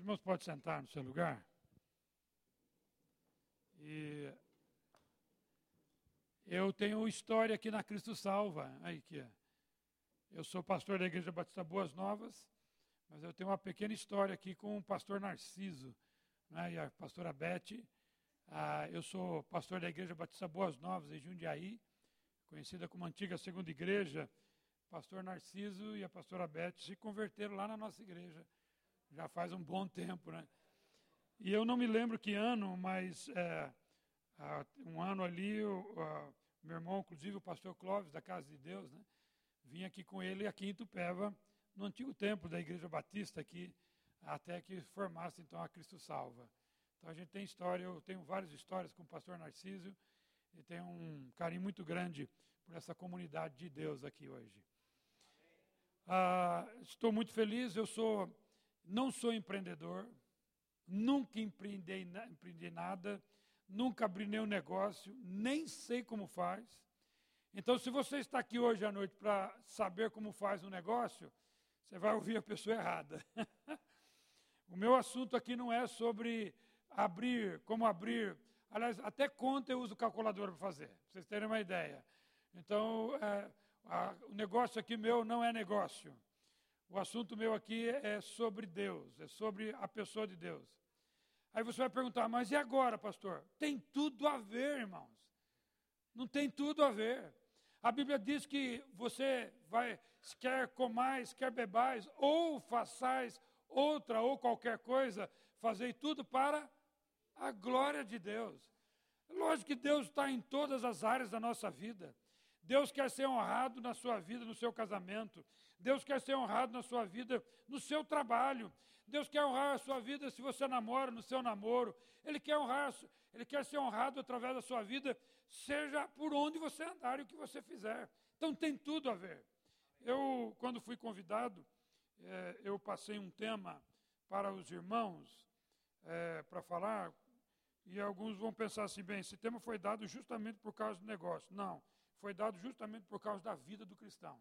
Os irmãos podem sentar no seu lugar. E eu tenho história aqui na Cristo Salva. Aí que é. Eu sou pastor da Igreja Batista Boas Novas, mas eu tenho uma pequena história aqui com o pastor Narciso né, e a pastora Beth. Ah, eu sou pastor da Igreja Batista Boas Novas, em Jundiaí, conhecida como Antiga Segunda Igreja. Pastor Narciso e a pastora Beth se converteram lá na nossa igreja, já faz um bom tempo, né? E eu não me lembro que ano, mas é, um ano ali, o, meu irmão, inclusive o pastor Clóvis, da Casa de Deus, né? Vim aqui com ele aqui em Tupéva, no antigo templo da Igreja Batista aqui, até que formasse então a Cristo Salva. Então a gente tem história, eu tenho várias histórias com o pastor Narciso e tenho um carinho muito grande por essa comunidade de Deus aqui hoje. Ah, estou muito feliz, eu sou, não sou empreendedor, nunca empreendi, nada, nunca abri nenhum negócio, nem sei como faz. Então, se você está aqui hoje à noite para saber como faz um negócio, você vai ouvir a pessoa errada. o meu assunto aqui não é sobre abrir, como abrir. Aliás, até conta eu uso calculadora para fazer, para vocês terem uma ideia. Então, é, a, o negócio aqui meu não é negócio. O assunto meu aqui é sobre Deus, é sobre a pessoa de Deus. Aí você vai perguntar, mas e agora, pastor? Tem tudo a ver, irmãos. Não tem tudo a ver. A Bíblia diz que você vai, quer comais, quer bebais, ou façais outra ou qualquer coisa, fazei tudo para a glória de Deus. Lógico que Deus está em todas as áreas da nossa vida. Deus quer ser honrado na sua vida, no seu casamento. Deus quer ser honrado na sua vida, no seu trabalho. Deus quer honrar a sua vida se você namora, no seu namoro. Ele quer honrar, ele quer ser honrado através da sua vida, seja por onde você andar e o que você fizer. Então tem tudo a ver. Eu, quando fui convidado, é, eu passei um tema para os irmãos é, para falar, e alguns vão pensar assim: bem, esse tema foi dado justamente por causa do negócio. Não, foi dado justamente por causa da vida do cristão.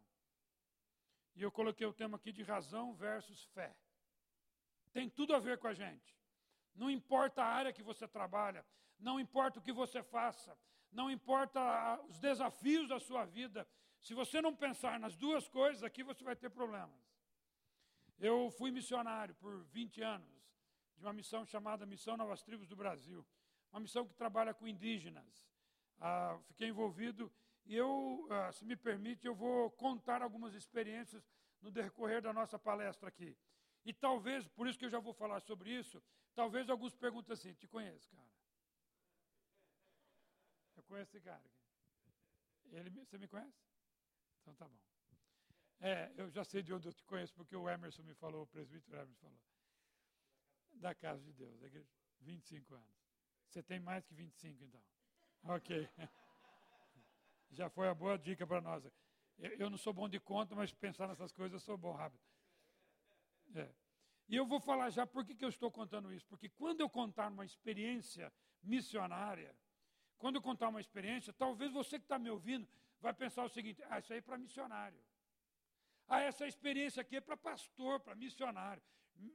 E eu coloquei o tema aqui de razão versus fé. Tem tudo a ver com a gente. Não importa a área que você trabalha, não importa o que você faça, não importa os desafios da sua vida, se você não pensar nas duas coisas aqui, você vai ter problemas. Eu fui missionário por 20 anos, de uma missão chamada Missão Novas Tribos do Brasil, uma missão que trabalha com indígenas. Ah, fiquei envolvido e eu, ah, se me permite, eu vou contar algumas experiências no decorrer da nossa palestra aqui. E talvez, por isso que eu já vou falar sobre isso, talvez alguns perguntem assim: te conheço, cara? Eu conheço esse cara. Ele, você me conhece? Então tá bom. É, eu já sei de onde eu te conheço, porque o Emerson me falou, o presbítero Emerson falou. Da casa de Deus, da igreja. 25 anos. Você tem mais que 25, então. Ok. Já foi a boa dica para nós. Eu, eu, não sou bom de conta, mas pensar nessas coisas eu sou bom rápido. É. E eu vou falar já por que, que eu estou contando isso. Porque quando eu contar uma experiência missionária, quando eu contar uma experiência, talvez você que está me ouvindo vai pensar o seguinte: ah, isso aí é para missionário. Ah, essa experiência aqui é para pastor, para missionário.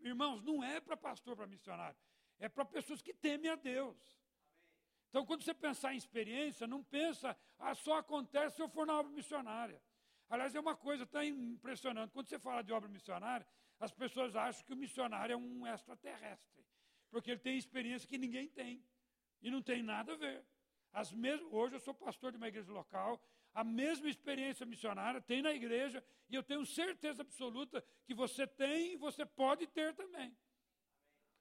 Irmãos, não é para pastor, para missionário. É para pessoas que temem a Deus. Então, quando você pensar em experiência, não pensa, ah, só acontece se eu for na obra missionária. Aliás, é uma coisa tão impressionante. Quando você fala de obra missionária, as pessoas acham que o missionário é um extraterrestre, porque ele tem experiência que ninguém tem. E não tem nada a ver. Mesmas, hoje eu sou pastor de uma igreja local, a mesma experiência missionária tem na igreja, e eu tenho certeza absoluta que você tem e você pode ter também.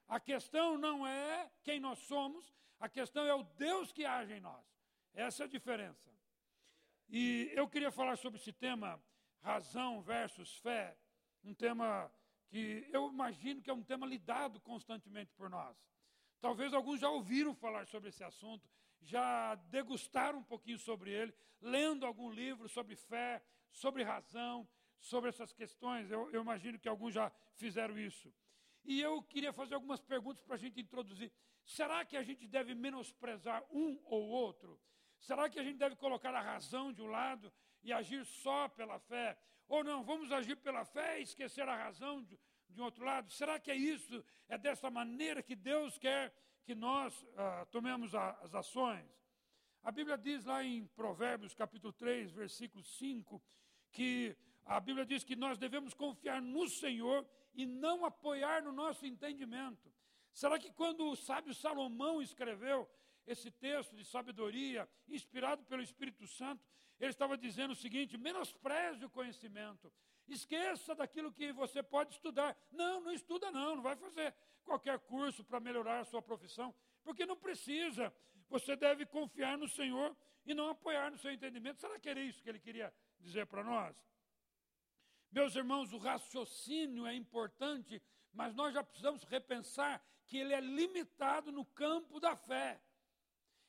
A questão não é quem nós somos, a questão é o Deus que age em nós. Essa é a diferença. E eu queria falar sobre esse tema, razão versus fé, um tema que eu imagino que é um tema lidado constantemente por nós. Talvez alguns já ouviram falar sobre esse assunto, já degustaram um pouquinho sobre ele, lendo algum livro sobre fé, sobre razão, sobre essas questões. Eu, eu imagino que alguns já fizeram isso. E eu queria fazer algumas perguntas para a gente introduzir. Será que a gente deve menosprezar um ou outro? Será que a gente deve colocar a razão de um lado e agir só pela fé? Ou não, vamos agir pela fé e esquecer a razão de, de um outro lado? Será que é isso? É dessa maneira que Deus quer que nós ah, tomemos a, as ações? A Bíblia diz lá em Provérbios capítulo 3, versículo 5, que a Bíblia diz que nós devemos confiar no Senhor e não apoiar no nosso entendimento. Será que quando o sábio Salomão escreveu esse texto de sabedoria, inspirado pelo Espírito Santo, ele estava dizendo o seguinte: menospreze o conhecimento, esqueça daquilo que você pode estudar. Não, não estuda, não, não vai fazer qualquer curso para melhorar a sua profissão, porque não precisa. Você deve confiar no Senhor e não apoiar no seu entendimento. Será que era isso que ele queria dizer para nós? Meus irmãos, o raciocínio é importante, mas nós já precisamos repensar que ele é limitado no campo da fé.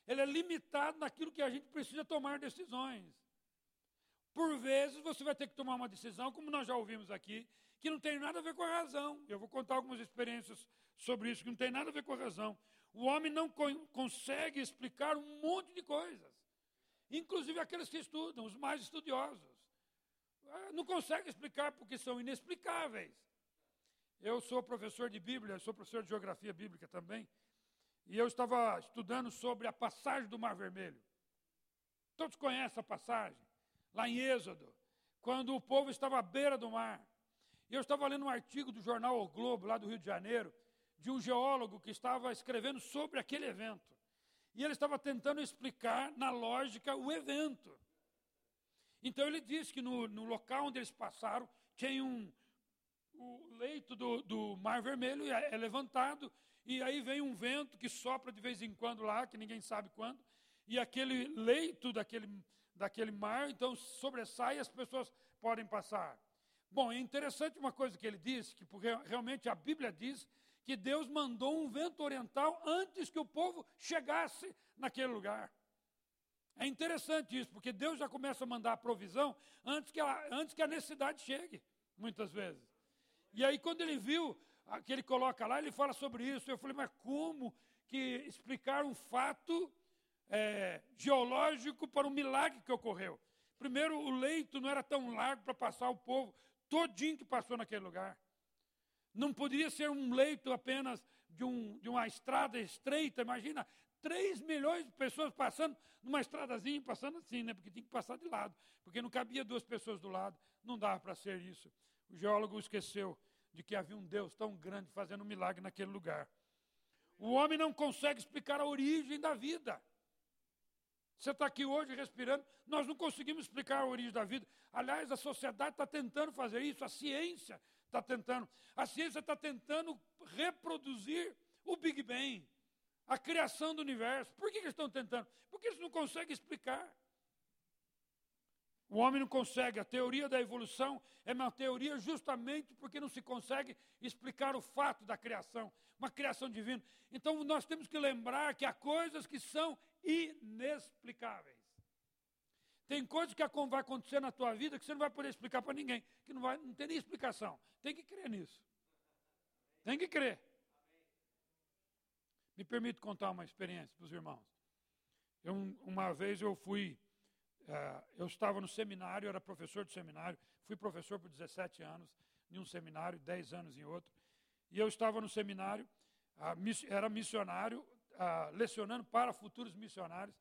Ele é limitado naquilo que a gente precisa tomar decisões. Por vezes você vai ter que tomar uma decisão, como nós já ouvimos aqui, que não tem nada a ver com a razão. Eu vou contar algumas experiências sobre isso, que não tem nada a ver com a razão. O homem não co consegue explicar um monte de coisas, inclusive aqueles que estudam, os mais estudiosos. Ah, não consegue explicar porque são inexplicáveis. Eu sou professor de Bíblia, sou professor de geografia bíblica também, e eu estava estudando sobre a passagem do Mar Vermelho. Todos conhecem a passagem, lá em Êxodo, quando o povo estava à beira do mar. E eu estava lendo um artigo do jornal O Globo, lá do Rio de Janeiro, de um geólogo que estava escrevendo sobre aquele evento. E ele estava tentando explicar, na lógica, o evento. Então ele disse que no, no local onde eles passaram, tinha um. O leito do, do Mar Vermelho é, é levantado, e aí vem um vento que sopra de vez em quando lá, que ninguém sabe quando, e aquele leito daquele, daquele mar, então sobressai e as pessoas podem passar. Bom, é interessante uma coisa que ele disse, que porque realmente a Bíblia diz que Deus mandou um vento oriental antes que o povo chegasse naquele lugar. É interessante isso, porque Deus já começa a mandar a provisão antes que antes que a necessidade chegue, muitas vezes. E aí, quando ele viu que ele coloca lá, ele fala sobre isso. Eu falei, mas como que explicar um fato é, geológico para um milagre que ocorreu? Primeiro, o leito não era tão largo para passar o povo todinho que passou naquele lugar. Não poderia ser um leito apenas de, um, de uma estrada estreita. Imagina, 3 milhões de pessoas passando numa estradazinha, passando assim, né? Porque tinha que passar de lado. Porque não cabia duas pessoas do lado. Não dava para ser isso. O geólogo esqueceu de que havia um Deus tão grande fazendo um milagre naquele lugar. O homem não consegue explicar a origem da vida. Você está aqui hoje respirando, nós não conseguimos explicar a origem da vida. Aliás, a sociedade está tentando fazer isso, a ciência está tentando. A ciência está tentando reproduzir o Big Bang, a criação do universo. Por que, que estão tentando? Porque eles não conseguem explicar. O homem não consegue. A teoria da evolução é uma teoria justamente porque não se consegue explicar o fato da criação, uma criação divina. Então nós temos que lembrar que há coisas que são inexplicáveis. Tem coisas que vai acontecer na tua vida que você não vai poder explicar para ninguém, que não, vai, não tem nem explicação. Tem que crer nisso. Tem que crer. Me permite contar uma experiência para os irmãos. Eu, uma vez eu fui, eu estava no seminário, era professor de seminário, fui professor por 17 anos em um seminário, 10 anos em outro, e eu estava no seminário, miss, era missionário, uh, lecionando para futuros missionários,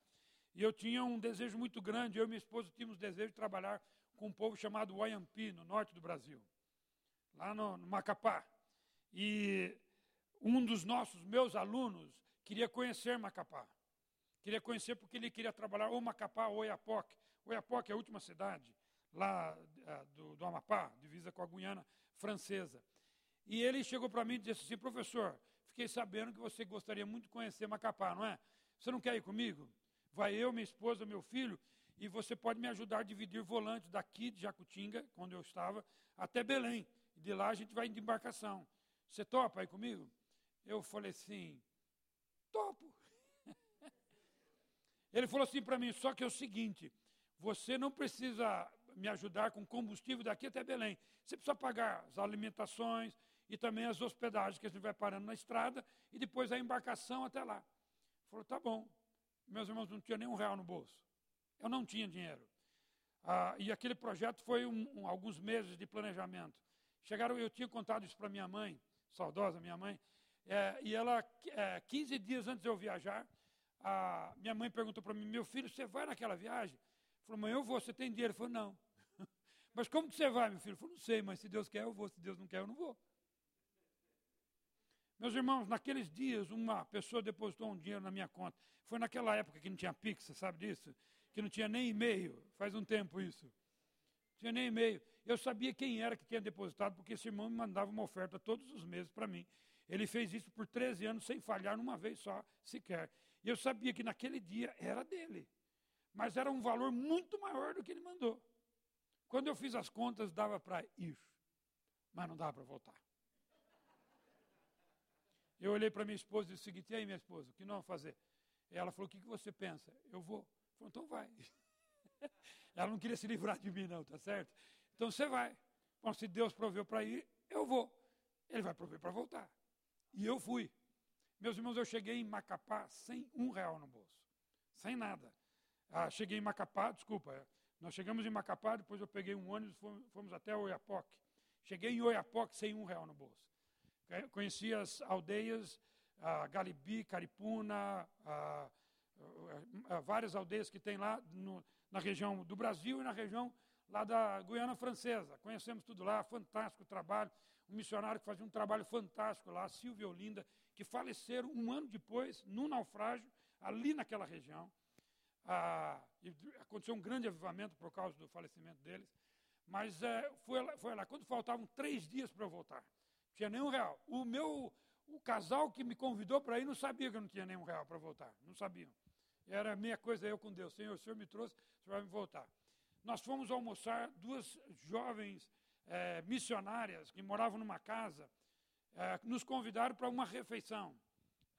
e eu tinha um desejo muito grande, eu e minha esposa tínhamos desejo de trabalhar com um povo chamado Wayampi, no norte do Brasil, lá no, no Macapá. E um dos nossos, meus alunos, queria conhecer Macapá. Queria conhecer porque ele queria trabalhar ou Macapá ou Oiapoque. Oiapoque é a última cidade lá uh, do, do Amapá, divisa com a Guiana francesa. E ele chegou para mim e disse assim, professor, fiquei sabendo que você gostaria muito de conhecer Macapá, não é? Você não quer ir comigo? Vai eu, minha esposa, meu filho, e você pode me ajudar a dividir volante daqui de Jacutinga, onde eu estava, até Belém. E de lá a gente vai de embarcação. Você topa aí comigo? Eu falei assim, topo. Ele falou assim para mim, só que é o seguinte, você não precisa me ajudar com combustível daqui até Belém. Você precisa pagar as alimentações e também as hospedagens que a gente vai parando na estrada e depois a embarcação até lá. Ele falou, tá bom. Meus irmãos não tinham nem um real no bolso. Eu não tinha dinheiro. Ah, e aquele projeto foi um, um, alguns meses de planejamento. Chegaram, eu tinha contado isso para minha mãe, saudosa minha mãe, é, e ela, é, 15 dias antes de eu viajar, a minha mãe perguntou para mim, meu filho, você vai naquela viagem? Falou, mãe, eu vou, você tem dinheiro? Falei, não. mas como que você vai, meu filho? Falei, não sei, mas se Deus quer, eu vou, se Deus não quer, eu não vou. Meus irmãos, naqueles dias, uma pessoa depositou um dinheiro na minha conta. Foi naquela época que não tinha Pix, sabe disso? Que não tinha nem e-mail, faz um tempo isso. Não tinha nem e-mail. Eu sabia quem era que tinha depositado, porque esse irmão me mandava uma oferta todos os meses para mim. Ele fez isso por 13 anos sem falhar numa vez só, sequer. E eu sabia que naquele dia era dele. Mas era um valor muito maior do que ele mandou. Quando eu fiz as contas, dava para ir, mas não dava para voltar. Eu olhei para minha esposa e disse o seguinte: e aí, minha esposa, o que nós vamos fazer? Ela falou: o que, que você pensa? Eu vou. Falei, então vai. Ela não queria se livrar de mim, não, tá certo? Então você vai. Bom, se Deus proveu para ir, eu vou. Ele vai prover para voltar. E eu fui. Meus irmãos, eu cheguei em Macapá sem um real no bolso. Sem nada. Ah, cheguei em Macapá, desculpa, é, nós chegamos em Macapá, depois eu peguei um ônibus, fomos, fomos até Oiapoque. Cheguei em Oiapoque sem um real no bolso. Conheci as aldeias, a Galibi, Caripuna, a, a, a, várias aldeias que tem lá no, na região do Brasil e na região lá da Guiana Francesa. Conhecemos tudo lá, fantástico trabalho. Um missionário que fazia um trabalho fantástico lá, Silvia Olinda, que faleceram um ano depois, num naufrágio, ali naquela região. Ah, aconteceu um grande avivamento por causa do falecimento deles. Mas é, foi, lá, foi lá, quando faltavam três dias para eu voltar tinha nenhum real. O meu, o casal que me convidou para ir não sabia que eu não tinha nenhum real para voltar. Não sabiam. Era a minha coisa eu com Deus. Senhor, o Senhor me trouxe, o Senhor vai me voltar. Nós fomos almoçar, duas jovens é, missionárias que moravam numa casa, é, nos convidaram para uma refeição.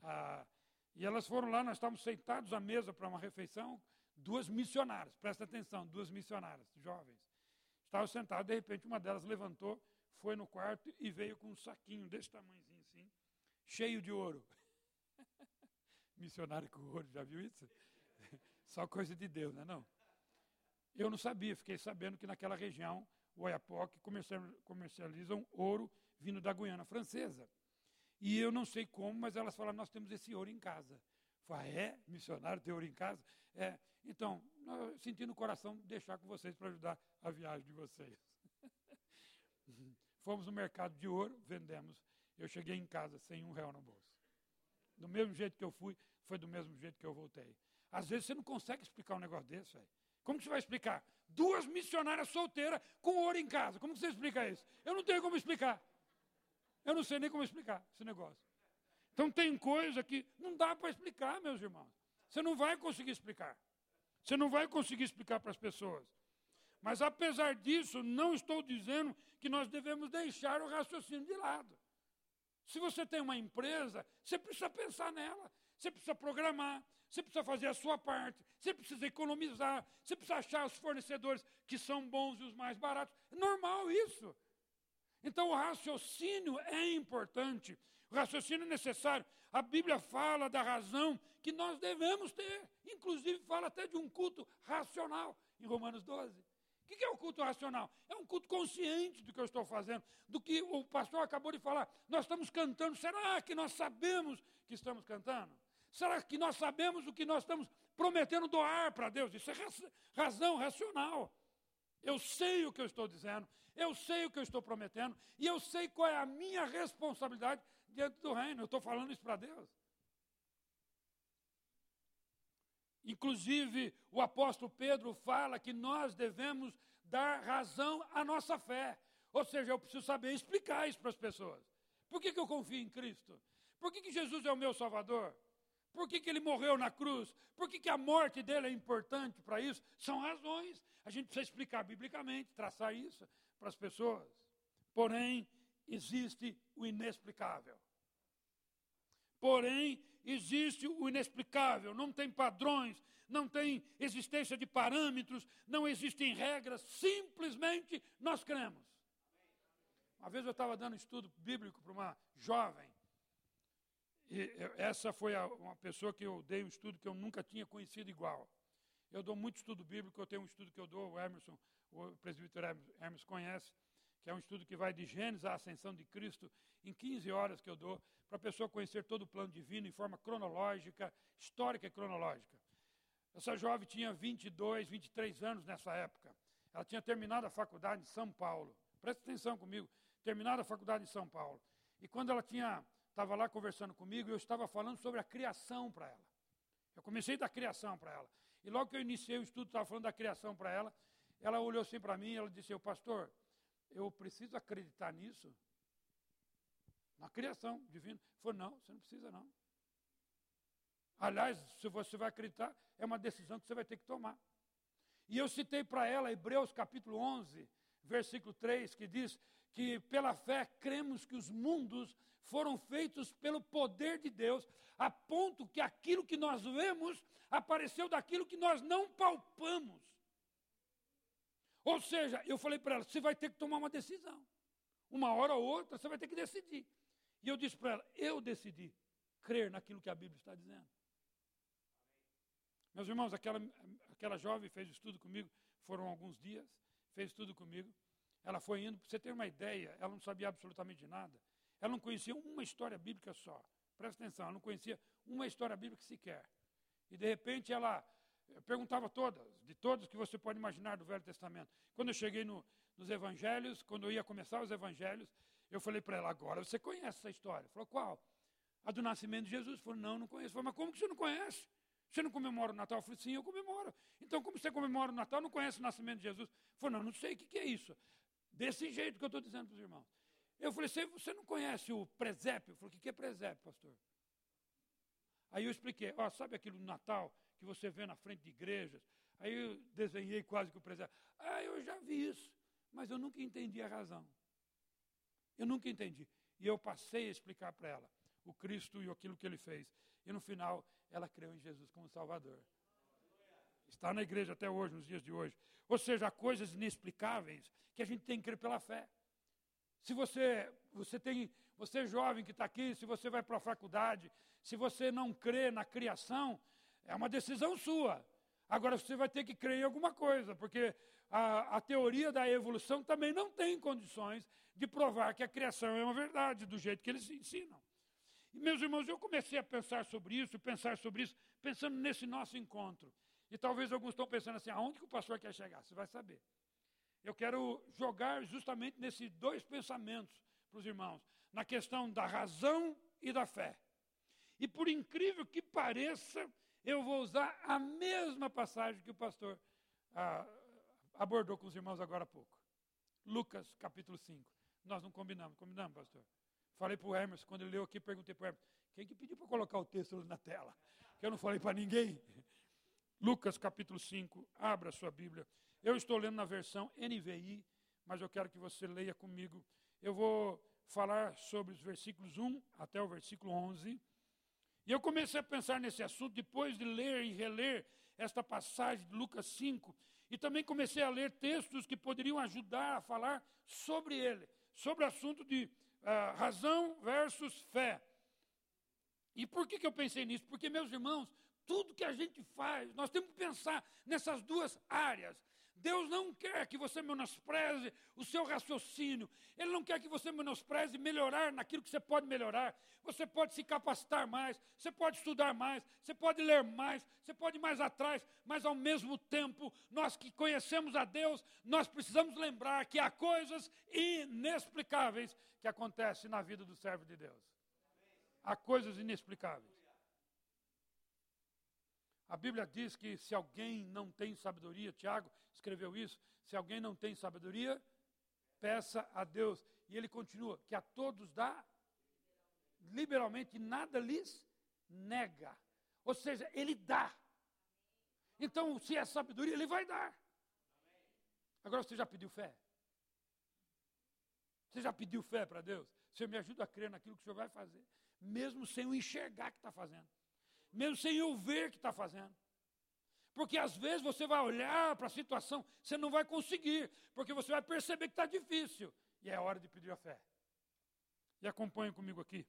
Ah, e elas foram lá, nós estávamos sentados à mesa para uma refeição, duas missionárias, presta atenção, duas missionárias, jovens. Estavam sentados, de repente uma delas levantou foi no quarto e veio com um saquinho desse tamanhozinho assim, cheio de ouro. Missionário com ouro, já viu isso? Só coisa de Deus, não é não? Eu não sabia, fiquei sabendo que naquela região, o Oiapoque comercializam ouro vindo da Guiana Francesa. E eu não sei como, mas elas falaram, nós temos esse ouro em casa. Falei, ah, é? Missionário tem ouro em casa? É. Então, eu senti no coração deixar com vocês para ajudar a viagem de vocês. Fomos no mercado de ouro, vendemos. Eu cheguei em casa sem um real no bolso. Do mesmo jeito que eu fui, foi do mesmo jeito que eu voltei. Às vezes você não consegue explicar um negócio desse, velho. Como que você vai explicar? Duas missionárias solteiras com ouro em casa. Como que você explica isso? Eu não tenho como explicar. Eu não sei nem como explicar esse negócio. Então tem coisa que não dá para explicar, meus irmãos. Você não vai conseguir explicar. Você não vai conseguir explicar para as pessoas. Mas apesar disso, não estou dizendo que nós devemos deixar o raciocínio de lado. Se você tem uma empresa, você precisa pensar nela, você precisa programar, você precisa fazer a sua parte, você precisa economizar, você precisa achar os fornecedores que são bons e os mais baratos. É normal isso. Então o raciocínio é importante, o raciocínio é necessário. A Bíblia fala da razão que nós devemos ter, inclusive fala até de um culto racional em Romanos 12. O que é o culto racional? É um culto consciente do que eu estou fazendo, do que o pastor acabou de falar. Nós estamos cantando, será que nós sabemos que estamos cantando? Será que nós sabemos o que nós estamos prometendo doar para Deus? Isso é razão racional. Eu sei o que eu estou dizendo, eu sei o que eu estou prometendo, e eu sei qual é a minha responsabilidade diante do reino. Eu estou falando isso para Deus. Inclusive, o apóstolo Pedro fala que nós devemos dar razão à nossa fé. Ou seja, eu preciso saber explicar isso para as pessoas. Por que, que eu confio em Cristo? Por que, que Jesus é o meu Salvador? Por que, que ele morreu na cruz? Por que, que a morte dele é importante para isso? São razões. A gente precisa explicar biblicamente, traçar isso para as pessoas. Porém, existe o inexplicável. Porém, existe o inexplicável, não tem padrões, não tem existência de parâmetros, não existem regras, simplesmente nós cremos. Uma vez eu estava dando estudo bíblico para uma jovem, e essa foi a, uma pessoa que eu dei um estudo que eu nunca tinha conhecido igual. Eu dou muito estudo bíblico, eu tenho um estudo que eu dou, o Emerson, o presbítero Emerson conhece, que é um estudo que vai de Gênesis à ascensão de Cristo, em 15 horas que eu dou, para a pessoa conhecer todo o plano divino em forma cronológica, histórica e cronológica. Essa jovem tinha 22, 23 anos nessa época. Ela tinha terminado a faculdade em São Paulo. Presta atenção comigo. Terminado a faculdade em São Paulo. E quando ela tinha estava lá conversando comigo, eu estava falando sobre a criação para ela. Eu comecei da criação para ela. E logo que eu iniciei o estudo, estava falando da criação para ela, ela olhou assim para mim e ela disse, pastor, eu preciso acreditar nisso? Na criação divina. Falei, não, você não precisa não. Aliás, se você vai acreditar, é uma decisão que você vai ter que tomar. E eu citei para ela Hebreus capítulo 11, versículo 3, que diz que pela fé cremos que os mundos foram feitos pelo poder de Deus, a ponto que aquilo que nós vemos apareceu daquilo que nós não palpamos. Ou seja, eu falei para ela: você vai ter que tomar uma decisão. Uma hora ou outra você vai ter que decidir. E eu disse para ela: eu decidi crer naquilo que a Bíblia está dizendo. Meus irmãos, aquela, aquela jovem fez estudo comigo, foram alguns dias, fez estudo comigo. Ela foi indo, para você ter uma ideia, ela não sabia absolutamente nada. Ela não conhecia uma história bíblica só. Presta atenção, ela não conhecia uma história bíblica sequer. E de repente ela eh, perguntava todas, de todas que você pode imaginar do Velho Testamento. Quando eu cheguei no, nos evangelhos, quando eu ia começar os evangelhos, eu falei para ela, agora você conhece essa história. Falou, qual? A do nascimento de Jesus. Falou, não, não conheço. Falei, mas como que você não conhece? Você não comemora o Natal? Eu falei, sim, eu comemoro. Então, como você comemora o Natal, não conhece o nascimento de Jesus? Falou, não, não sei o que, que é isso. Desse jeito que eu estou dizendo para os irmãos. Eu falei, você, não conhece o presépio? Eu falei, o que é presépio, pastor? Aí eu expliquei, ó, sabe aquilo do Natal que você vê na frente de igrejas? Aí eu desenhei quase que o presépio. Ah, eu já vi isso, mas eu nunca entendi a razão. Eu nunca entendi. E eu passei a explicar para ela o Cristo e aquilo que ele fez. E no final, ela creu em Jesus como Salvador. Está na igreja até hoje, nos dias de hoje. Ou seja, há coisas inexplicáveis que a gente tem que crer pela fé. Se você, você tem, você é jovem que está aqui, se você vai para a faculdade, se você não crê na criação, é uma decisão sua. Agora você vai ter que crer em alguma coisa, porque a, a teoria da evolução também não tem condições de provar que a criação é uma verdade, do jeito que eles ensinam. E, meus irmãos, eu comecei a pensar sobre isso, pensar sobre isso, pensando nesse nosso encontro. E talvez alguns estão pensando assim, aonde que o pastor quer chegar? Você vai saber eu quero jogar justamente nesses dois pensamentos para os irmãos, na questão da razão e da fé. E por incrível que pareça, eu vou usar a mesma passagem que o pastor ah, abordou com os irmãos agora há pouco. Lucas capítulo 5. Nós não combinamos, combinamos, pastor? Falei para o Hermes, quando ele leu aqui, perguntei para o Hermes, quem que pediu para colocar o texto na tela? Que eu não falei para ninguém. Lucas capítulo 5, abra sua Bíblia. Eu estou lendo na versão NVI, mas eu quero que você leia comigo. Eu vou falar sobre os versículos 1 até o versículo 11. E eu comecei a pensar nesse assunto depois de ler e reler esta passagem de Lucas 5. E também comecei a ler textos que poderiam ajudar a falar sobre ele, sobre o assunto de uh, razão versus fé. E por que, que eu pensei nisso? Porque, meus irmãos, tudo que a gente faz, nós temos que pensar nessas duas áreas. Deus não quer que você menospreze o seu raciocínio. Ele não quer que você menospreze melhorar naquilo que você pode melhorar. Você pode se capacitar mais, você pode estudar mais, você pode ler mais, você pode ir mais atrás, mas ao mesmo tempo, nós que conhecemos a Deus, nós precisamos lembrar que há coisas inexplicáveis que acontecem na vida do servo de Deus. Há coisas inexplicáveis. A Bíblia diz que se alguém não tem sabedoria, Tiago escreveu isso, se alguém não tem sabedoria, peça a Deus. E ele continua, que a todos dá liberalmente, nada lhes nega. Ou seja, ele dá. Então, se é sabedoria, ele vai dar. Agora, você já pediu fé? Você já pediu fé para Deus? Você me ajuda a crer naquilo que o Senhor vai fazer, mesmo sem o enxergar que está fazendo mesmo sem eu ver que está fazendo. Porque às vezes você vai olhar para a situação, você não vai conseguir, porque você vai perceber que está difícil. E é hora de pedir a fé. E acompanhe comigo aqui.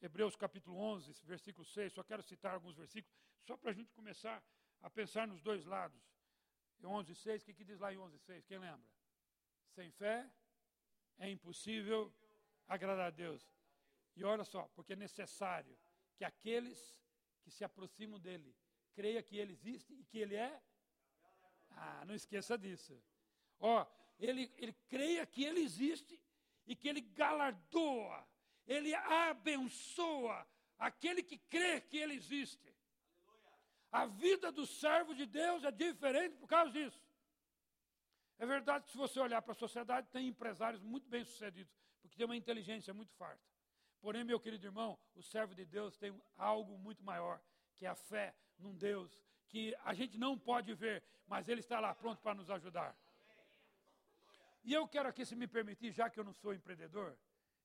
Hebreus capítulo 11, versículo 6. Só quero citar alguns versículos, só para a gente começar a pensar nos dois lados. 11, 6, o que, que diz lá em 11, 6? Quem lembra? Sem fé é impossível agradar a Deus. E olha só, porque é necessário que aqueles que se aproximam dele creia que ele existe e que ele é. Ah, não esqueça disso. Ó, ele, ele creia que ele existe e que ele galardoa, ele abençoa aquele que crê que ele existe. A vida do servo de Deus é diferente por causa disso. É verdade que se você olhar para a sociedade, tem empresários muito bem-sucedidos, porque tem uma inteligência muito farta. Porém, meu querido irmão, o servo de Deus tem algo muito maior, que é a fé num Deus que a gente não pode ver, mas Ele está lá pronto para nos ajudar. E eu quero aqui, se me permitir, já que eu não sou empreendedor,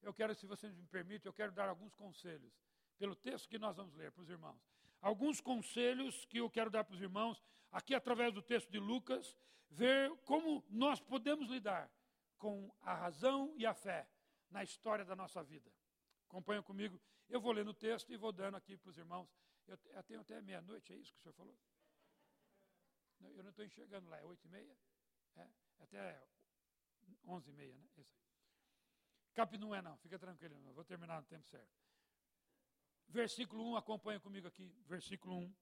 eu quero, se você me permite, eu quero dar alguns conselhos, pelo texto que nós vamos ler para os irmãos. Alguns conselhos que eu quero dar para os irmãos, aqui através do texto de Lucas, ver como nós podemos lidar com a razão e a fé na história da nossa vida. Acompanha comigo, eu vou ler no texto e vou dando aqui para os irmãos. Eu, eu tenho até meia-noite, é isso que o senhor falou? Eu não estou enxergando lá, é oito e meia? É, até onze e meia, né? Isso aí. Cap não é não, fica tranquilo, eu vou terminar no tempo certo. Versículo 1, acompanha comigo aqui, versículo 1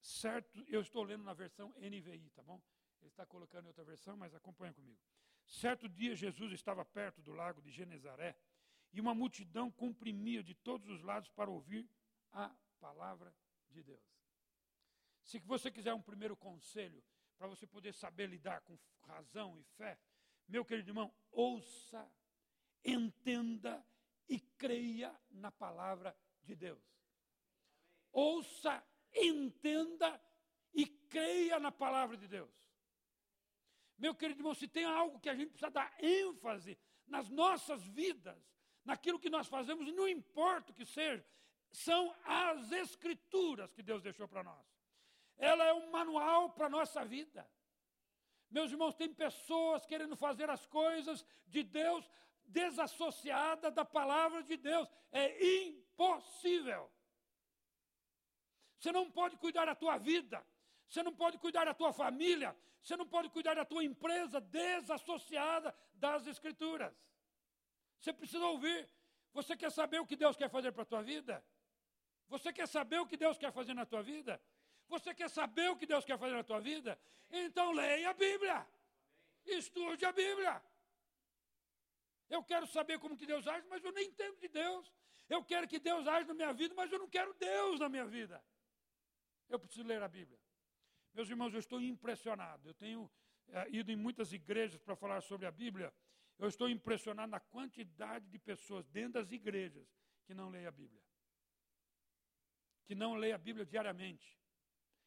certo, eu estou lendo na versão NVI, tá bom? Ele está colocando em outra versão, mas acompanha comigo. Certo dia, Jesus estava perto do lago de Genezaré e uma multidão comprimia de todos os lados para ouvir a palavra de Deus. Se você quiser um primeiro conselho para você poder saber lidar com razão e fé, meu querido irmão, ouça, entenda e creia na palavra de Deus. Ouça, entenda e creia na palavra de Deus. Meu querido irmão, se tem algo que a gente precisa dar ênfase nas nossas vidas, naquilo que nós fazemos, não importa o que seja, são as escrituras que Deus deixou para nós. Ela é um manual para a nossa vida. Meus irmãos, tem pessoas querendo fazer as coisas de Deus desassociada da palavra de Deus. É impossível. Você não pode cuidar da tua vida, você não pode cuidar da tua família, você não pode cuidar da tua empresa desassociada das Escrituras. Você precisa ouvir. Você quer saber o que Deus quer fazer para a tua vida? Você quer saber o que Deus quer fazer na tua vida? Você quer saber o que Deus quer fazer na tua vida? Então leia a Bíblia. Estude a Bíblia. Eu quero saber como que Deus age, mas eu nem entendo de Deus. Eu quero que Deus age na minha vida, mas eu não quero Deus na minha vida. Eu preciso ler a Bíblia. Meus irmãos, eu estou impressionado. Eu tenho é, ido em muitas igrejas para falar sobre a Bíblia. Eu estou impressionado na quantidade de pessoas dentro das igrejas que não leem a Bíblia. Que não leem a Bíblia diariamente.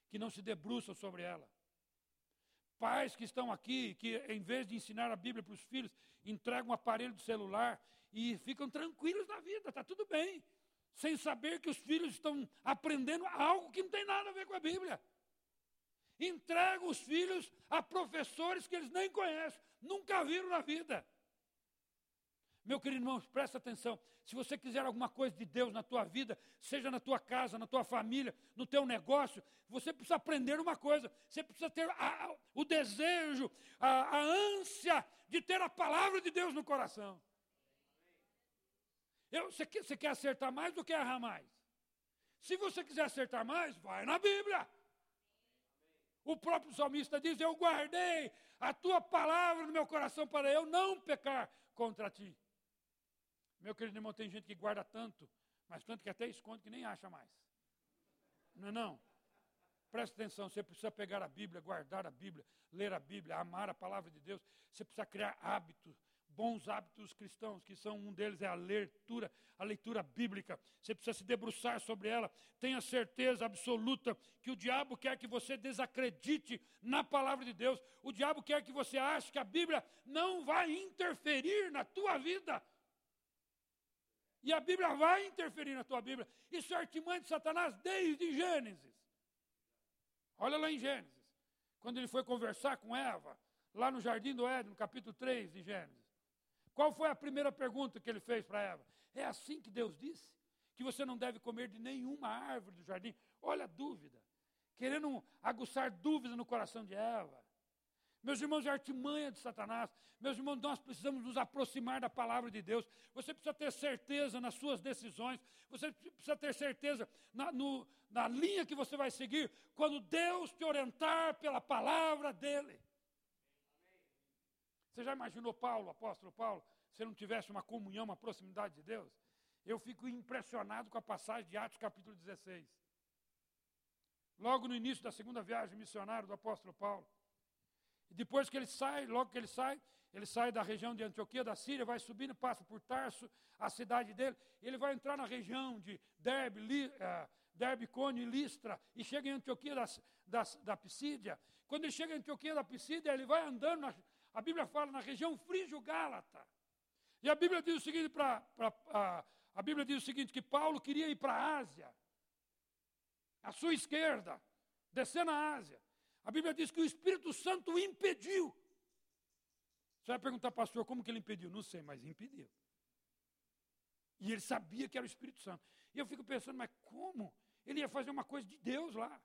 Que não se debruçam sobre ela. Pais que estão aqui, que em vez de ensinar a Bíblia para os filhos, entregam um aparelho de celular e ficam tranquilos na vida, está tudo bem sem saber que os filhos estão aprendendo algo que não tem nada a ver com a Bíblia. Entrega os filhos a professores que eles nem conhecem, nunca viram na vida. Meu querido irmão, presta atenção. Se você quiser alguma coisa de Deus na tua vida, seja na tua casa, na tua família, no teu negócio, você precisa aprender uma coisa. Você precisa ter a, o desejo, a, a ânsia de ter a palavra de Deus no coração. Eu, você, quer, você quer acertar mais ou quer errar mais? Se você quiser acertar mais, vai na Bíblia. O próprio salmista diz: Eu guardei a tua palavra no meu coração para eu não pecar contra ti. Meu querido irmão, tem gente que guarda tanto, mas tanto que até esconde que nem acha mais. Não é não? Presta atenção, você precisa pegar a Bíblia, guardar a Bíblia, ler a Bíblia, amar a palavra de Deus. Você precisa criar hábitos, bons hábitos cristãos, que são um deles é a leitura, a leitura bíblica. Você precisa se debruçar sobre ela. Tenha certeza absoluta que o diabo quer que você desacredite na palavra de Deus. O diabo quer que você ache que a Bíblia não vai interferir na tua vida. E a Bíblia vai interferir na tua Bíblia. Isso é artimanha de Satanás desde Gênesis. Olha lá em Gênesis. Quando ele foi conversar com Eva, lá no jardim do Éden, no capítulo 3 de Gênesis. Qual foi a primeira pergunta que ele fez para Eva? É assim que Deus disse? Que você não deve comer de nenhuma árvore do jardim? Olha a dúvida. Querendo aguçar dúvida no coração de Eva. Meus irmãos, é artimanha de Satanás. Meus irmãos, nós precisamos nos aproximar da palavra de Deus. Você precisa ter certeza nas suas decisões. Você precisa ter certeza na, no, na linha que você vai seguir quando Deus te orientar pela palavra dele. Você já imaginou Paulo, apóstolo Paulo, se não tivesse uma comunhão, uma proximidade de Deus? Eu fico impressionado com a passagem de Atos capítulo 16. Logo no início da segunda viagem missionária do apóstolo Paulo. Depois que ele sai, logo que ele sai, ele sai da região de Antioquia, da Síria, vai subindo, passa por Tarso, a cidade dele, ele vai entrar na região de Derbe, Li, uh, Derbe Cone Listra, e chega em Antioquia da, da, da Pisídia. Quando ele chega em Antioquia da Pisídia, ele vai andando, na, a Bíblia fala, na região frígio-gálata. E a Bíblia diz o seguinte para a Bíblia diz o seguinte: que Paulo queria ir para a Ásia, à sua esquerda, descer na Ásia. A Bíblia diz que o Espírito Santo o impediu. Você vai perguntar, pastor, como que ele impediu? Não sei, mas impediu. E ele sabia que era o Espírito Santo. E eu fico pensando, mas como? Ele ia fazer uma coisa de Deus lá.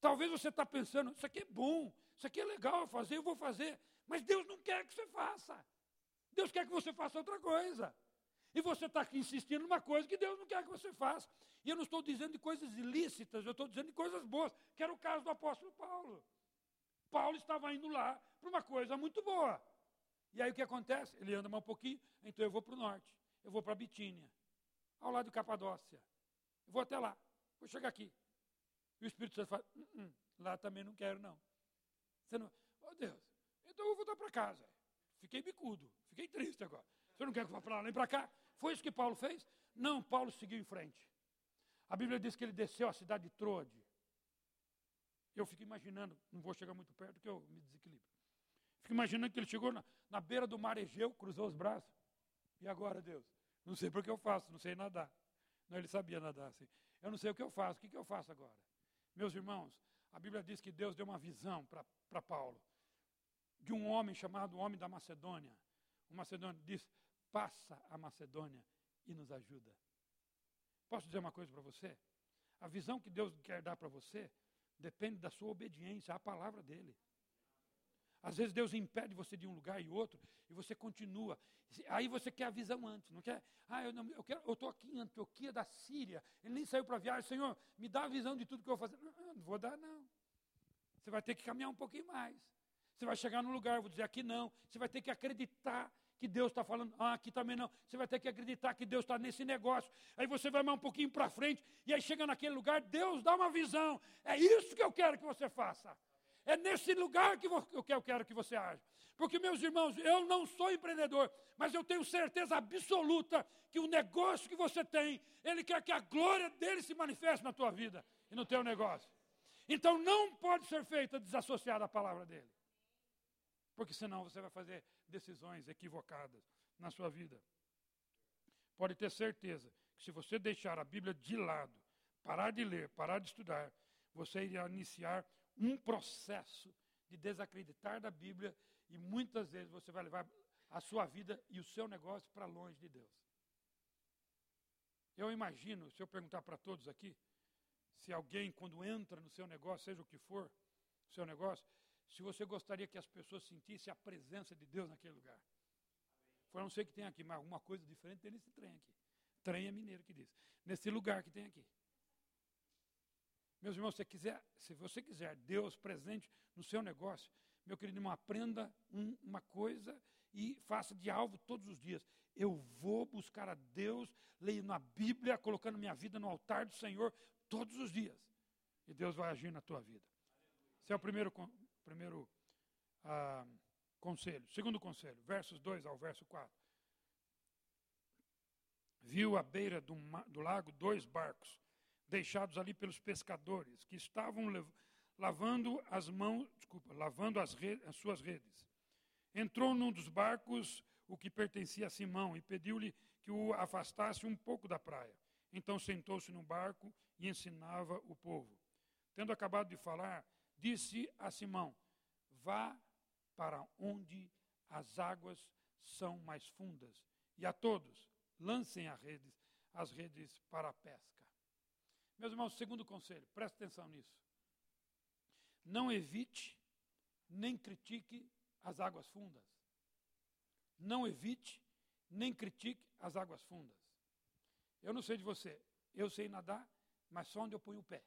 Talvez você está pensando, isso aqui é bom, isso aqui é legal fazer, eu vou fazer. Mas Deus não quer que você faça. Deus quer que você faça outra coisa. E você está aqui insistindo numa coisa que Deus não quer que você faça. E eu não estou dizendo de coisas ilícitas, eu estou dizendo de coisas boas, que era o caso do apóstolo Paulo. Paulo estava indo lá para uma coisa muito boa. E aí o que acontece? Ele anda mais um pouquinho, então eu vou para o norte, eu vou para Bitínia, ao lado de Capadócia. Eu vou até lá, vou chegar aqui. E o Espírito Santo fala, hum, hum, lá também não quero não. Você não, oh Deus, então eu vou voltar para casa. Fiquei bicudo, fiquei triste agora. Você não quer que eu vá para lá nem para cá? Foi isso que Paulo fez? Não, Paulo seguiu em frente. A Bíblia diz que ele desceu a cidade de Troade. Eu fico imaginando, não vou chegar muito perto que eu me desequilibro. Fico imaginando que ele chegou na, na beira do mar Egeu, cruzou os braços. E agora, Deus? Não sei porque eu faço, não sei nadar. Não, ele sabia nadar assim. Eu não sei o que eu faço, o que, que eu faço agora? Meus irmãos, a Bíblia diz que Deus deu uma visão para Paulo de um homem chamado Homem da Macedônia. O Macedônio disse: passa a Macedônia e nos ajuda. Posso dizer uma coisa para você? A visão que Deus quer dar para você depende da sua obediência à palavra dele. Às vezes Deus impede você de um lugar e outro e você continua. Aí você quer a visão antes, não quer? Ah, eu, não, eu eu estou aqui em Antioquia da Síria. Ele nem saiu para viagem. Senhor, me dá a visão de tudo que eu vou fazer. Não, não vou dar, não. Você vai ter que caminhar um pouquinho mais. Você vai chegar num lugar, vou dizer aqui não. Você vai ter que acreditar que Deus está falando, ah, aqui também não. Você vai ter que acreditar que Deus está nesse negócio. Aí você vai mais um pouquinho para frente, e aí chega naquele lugar, Deus dá uma visão. É isso que eu quero que você faça. É nesse lugar que eu quero que você age. Porque, meus irmãos, eu não sou empreendedor, mas eu tenho certeza absoluta que o negócio que você tem, Ele quer que a glória dele se manifeste na tua vida e no teu negócio. Então não pode ser feita desassociada da palavra dele. Porque senão você vai fazer decisões equivocadas na sua vida. Pode ter certeza que se você deixar a Bíblia de lado, parar de ler, parar de estudar, você irá iniciar um processo de desacreditar da Bíblia e muitas vezes você vai levar a sua vida e o seu negócio para longe de Deus. Eu imagino, se eu perguntar para todos aqui, se alguém, quando entra no seu negócio, seja o que for, seu negócio, se você gostaria que as pessoas sentissem a presença de Deus naquele lugar. Foi a não ser que tem aqui, mas alguma coisa diferente tem nesse trem aqui. Trem é mineiro que diz. Nesse lugar que tem aqui. Meus irmãos, se, quiser, se você quiser Deus presente no seu negócio, meu querido irmão, aprenda um, uma coisa e faça de alvo todos os dias. Eu vou buscar a Deus, leio na Bíblia, colocando minha vida no altar do Senhor todos os dias. E Deus vai agir na tua vida. Esse é o primeiro Primeiro conselho. Segundo conselho, versos 2 ao verso 4. Viu à beira do, do lago dois barcos, deixados ali pelos pescadores, que estavam lavando as mãos, desculpa, lavando as, as suas redes. Entrou num dos barcos o que pertencia a Simão e pediu-lhe que o afastasse um pouco da praia. Então sentou-se no barco e ensinava o povo. Tendo acabado de falar, disse a Simão: Vá para onde as águas são mais fundas, e a todos lancem as redes, as redes para a pesca. Meus irmãos, segundo conselho, preste atenção nisso. Não evite nem critique as águas fundas. Não evite, nem critique as águas fundas. Eu não sei de você, eu sei nadar, mas só onde eu ponho o pé.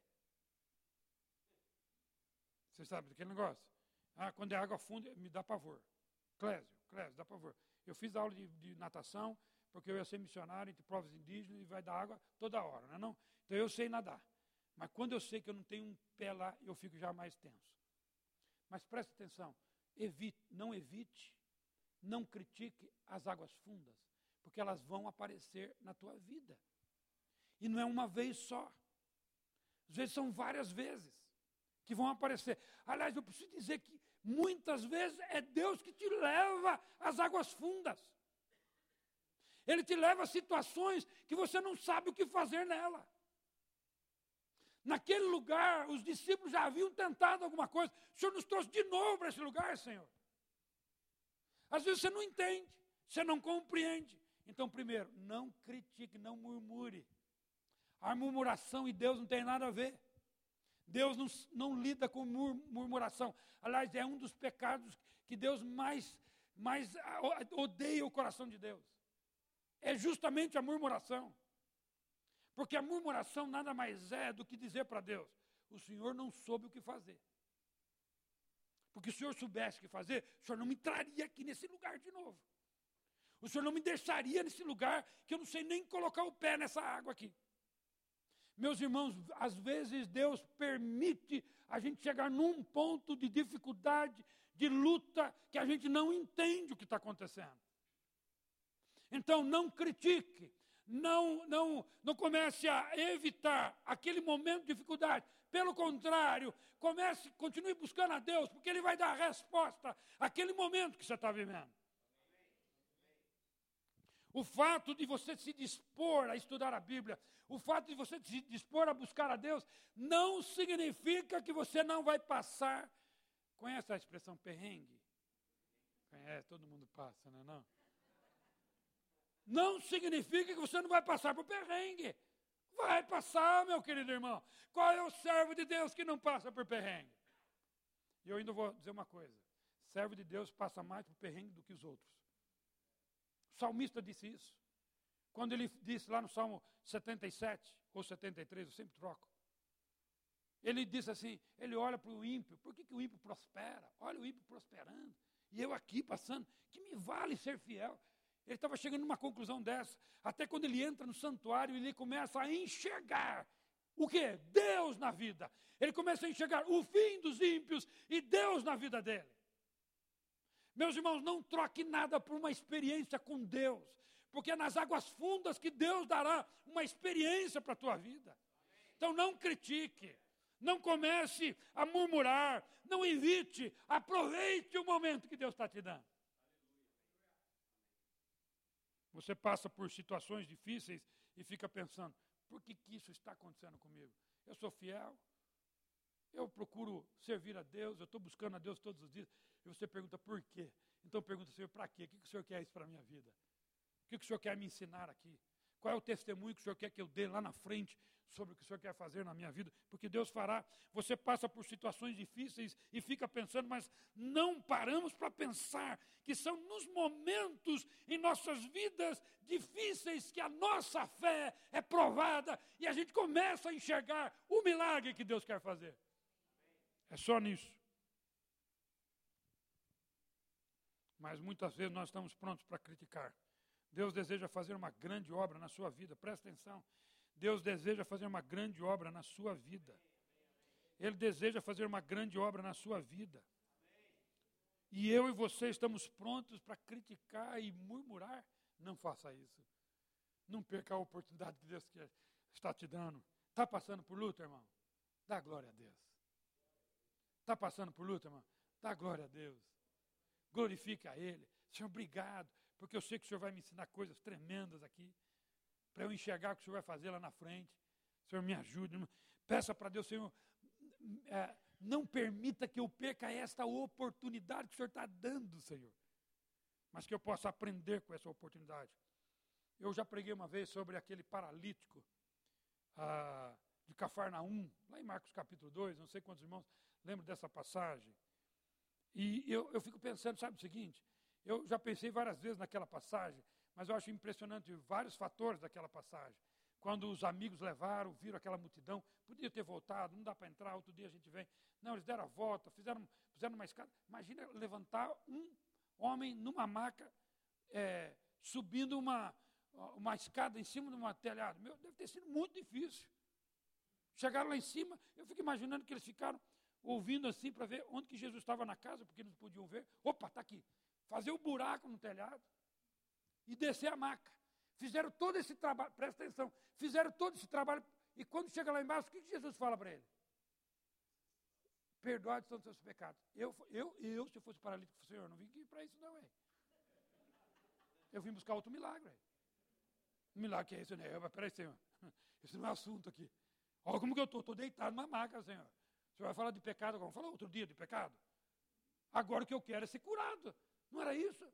Você sabe daquele negócio? Ah, quando é água funda, me dá pavor. Clésio, Clésio, dá pavor. Eu fiz aula de, de, natação, porque eu ia ser missionário entre povos indígenas e vai dar água toda hora, não é não? Então eu sei nadar. Mas quando eu sei que eu não tenho um pé lá, eu fico já mais tenso. Mas preste atenção, evite, não evite, não critique as águas fundas, porque elas vão aparecer na tua vida. E não é uma vez só. Às vezes são várias vezes que vão aparecer. Aliás, eu preciso dizer que muitas vezes é Deus que te leva às águas fundas. Ele te leva a situações que você não sabe o que fazer nela. Naquele lugar, os discípulos já haviam tentado alguma coisa. O Senhor nos trouxe de novo para esse lugar, Senhor. Às vezes você não entende, você não compreende. Então, primeiro, não critique, não murmure. A murmuração e Deus não tem nada a ver. Deus não, não lida com murmuração. Aliás, é um dos pecados que Deus mais, mais odeia o coração de Deus. É justamente a murmuração. Porque a murmuração nada mais é do que dizer para Deus: o Senhor não soube o que fazer. Porque se o Senhor soubesse o que fazer, o Senhor não me traria aqui nesse lugar de novo. O Senhor não me deixaria nesse lugar que eu não sei nem colocar o pé nessa água aqui. Meus irmãos, às vezes Deus permite a gente chegar num ponto de dificuldade, de luta, que a gente não entende o que está acontecendo. Então, não critique, não, não, não comece a evitar aquele momento de dificuldade. Pelo contrário, comece, continue buscando a Deus, porque Ele vai dar a resposta àquele momento que você está vivendo. O fato de você se dispor a estudar a Bíblia, o fato de você se dispor a buscar a Deus, não significa que você não vai passar. Conhece a expressão perrengue? Conhece, todo mundo passa, não é? Não? não significa que você não vai passar por perrengue. Vai passar, meu querido irmão. Qual é o servo de Deus que não passa por perrengue? E eu ainda vou dizer uma coisa: servo de Deus passa mais por perrengue do que os outros. O salmista disse isso. Quando ele disse lá no Salmo 77 ou 73, eu sempre troco. Ele disse assim: ele olha para o ímpio, por que, que o ímpio prospera? Olha o ímpio prosperando. E eu aqui passando, que me vale ser fiel. Ele estava chegando numa conclusão dessa. Até quando ele entra no santuário, ele começa a enxergar o que? Deus na vida. Ele começa a enxergar o fim dos ímpios e Deus na vida dele. Meus irmãos, não troque nada por uma experiência com Deus, porque é nas águas fundas que Deus dará uma experiência para a tua vida. Então não critique, não comece a murmurar, não evite, aproveite o momento que Deus está te dando. Você passa por situações difíceis e fica pensando: por que, que isso está acontecendo comigo? Eu sou fiel, eu procuro servir a Deus, eu estou buscando a Deus todos os dias. E você pergunta por quê? Então pergunta, Senhor, para quê? O que, o Senhor quer isso para a minha vida? O que o Senhor quer me ensinar aqui? Qual é o testemunho que o Senhor quer que eu dê lá na frente sobre o que o Senhor quer fazer na minha vida? Porque Deus fará. Você passa por situações difíceis e fica pensando, mas não paramos para pensar que são nos momentos em nossas vidas difíceis que a nossa fé é provada e a gente começa a enxergar o milagre que Deus quer fazer. É só nisso. Mas muitas vezes nós estamos prontos para criticar. Deus deseja fazer uma grande obra na sua vida, presta atenção. Deus deseja fazer uma grande obra na sua vida. Ele deseja fazer uma grande obra na sua vida. E eu e você estamos prontos para criticar e murmurar? Não faça isso. Não perca a oportunidade que Deus está te dando. Está passando por luta, irmão? Dá glória a Deus. Está passando por luta, irmão? Dá glória a Deus. Glorifica a Ele. Senhor, obrigado porque eu sei que o Senhor vai me ensinar coisas tremendas aqui, para eu enxergar o que o Senhor vai fazer lá na frente. Senhor, me ajude. Peça para Deus, Senhor, é, não permita que eu perca esta oportunidade que o Senhor está dando, Senhor. Mas que eu possa aprender com essa oportunidade. Eu já preguei uma vez sobre aquele paralítico ah, de Cafarnaum, lá em Marcos capítulo 2, não sei quantos irmãos lembram dessa passagem. E eu, eu fico pensando, sabe o seguinte? Eu já pensei várias vezes naquela passagem, mas eu acho impressionante vários fatores daquela passagem. Quando os amigos levaram, viram aquela multidão, podia ter voltado, não dá para entrar, outro dia a gente vem. Não, eles deram a volta, fizeram, fizeram uma escada. Imagina levantar um homem numa maca, é, subindo uma, uma escada em cima de um telhado. Meu, deve ter sido muito difícil. Chegaram lá em cima, eu fico imaginando que eles ficaram ouvindo assim para ver onde que Jesus estava na casa, porque eles podiam ver. Opa, está aqui. Fazer o um buraco no telhado e descer a maca. Fizeram todo esse trabalho, presta atenção, fizeram todo esse trabalho. E quando chega lá embaixo, o que Jesus fala para ele? Perdoados são os seus pecados. Eu, eu, eu, se eu fosse paralítico, Senhor, não vim aqui para isso não, é. Eu vim buscar outro milagre. Um milagre que é esse, né? Peraí, Senhor, esse não é assunto aqui. Olha como que eu estou, estou deitado numa maca, Senhor. Senhor vai falar de pecado, como falou outro dia de pecado. Agora o que eu quero é ser curado. Não era isso?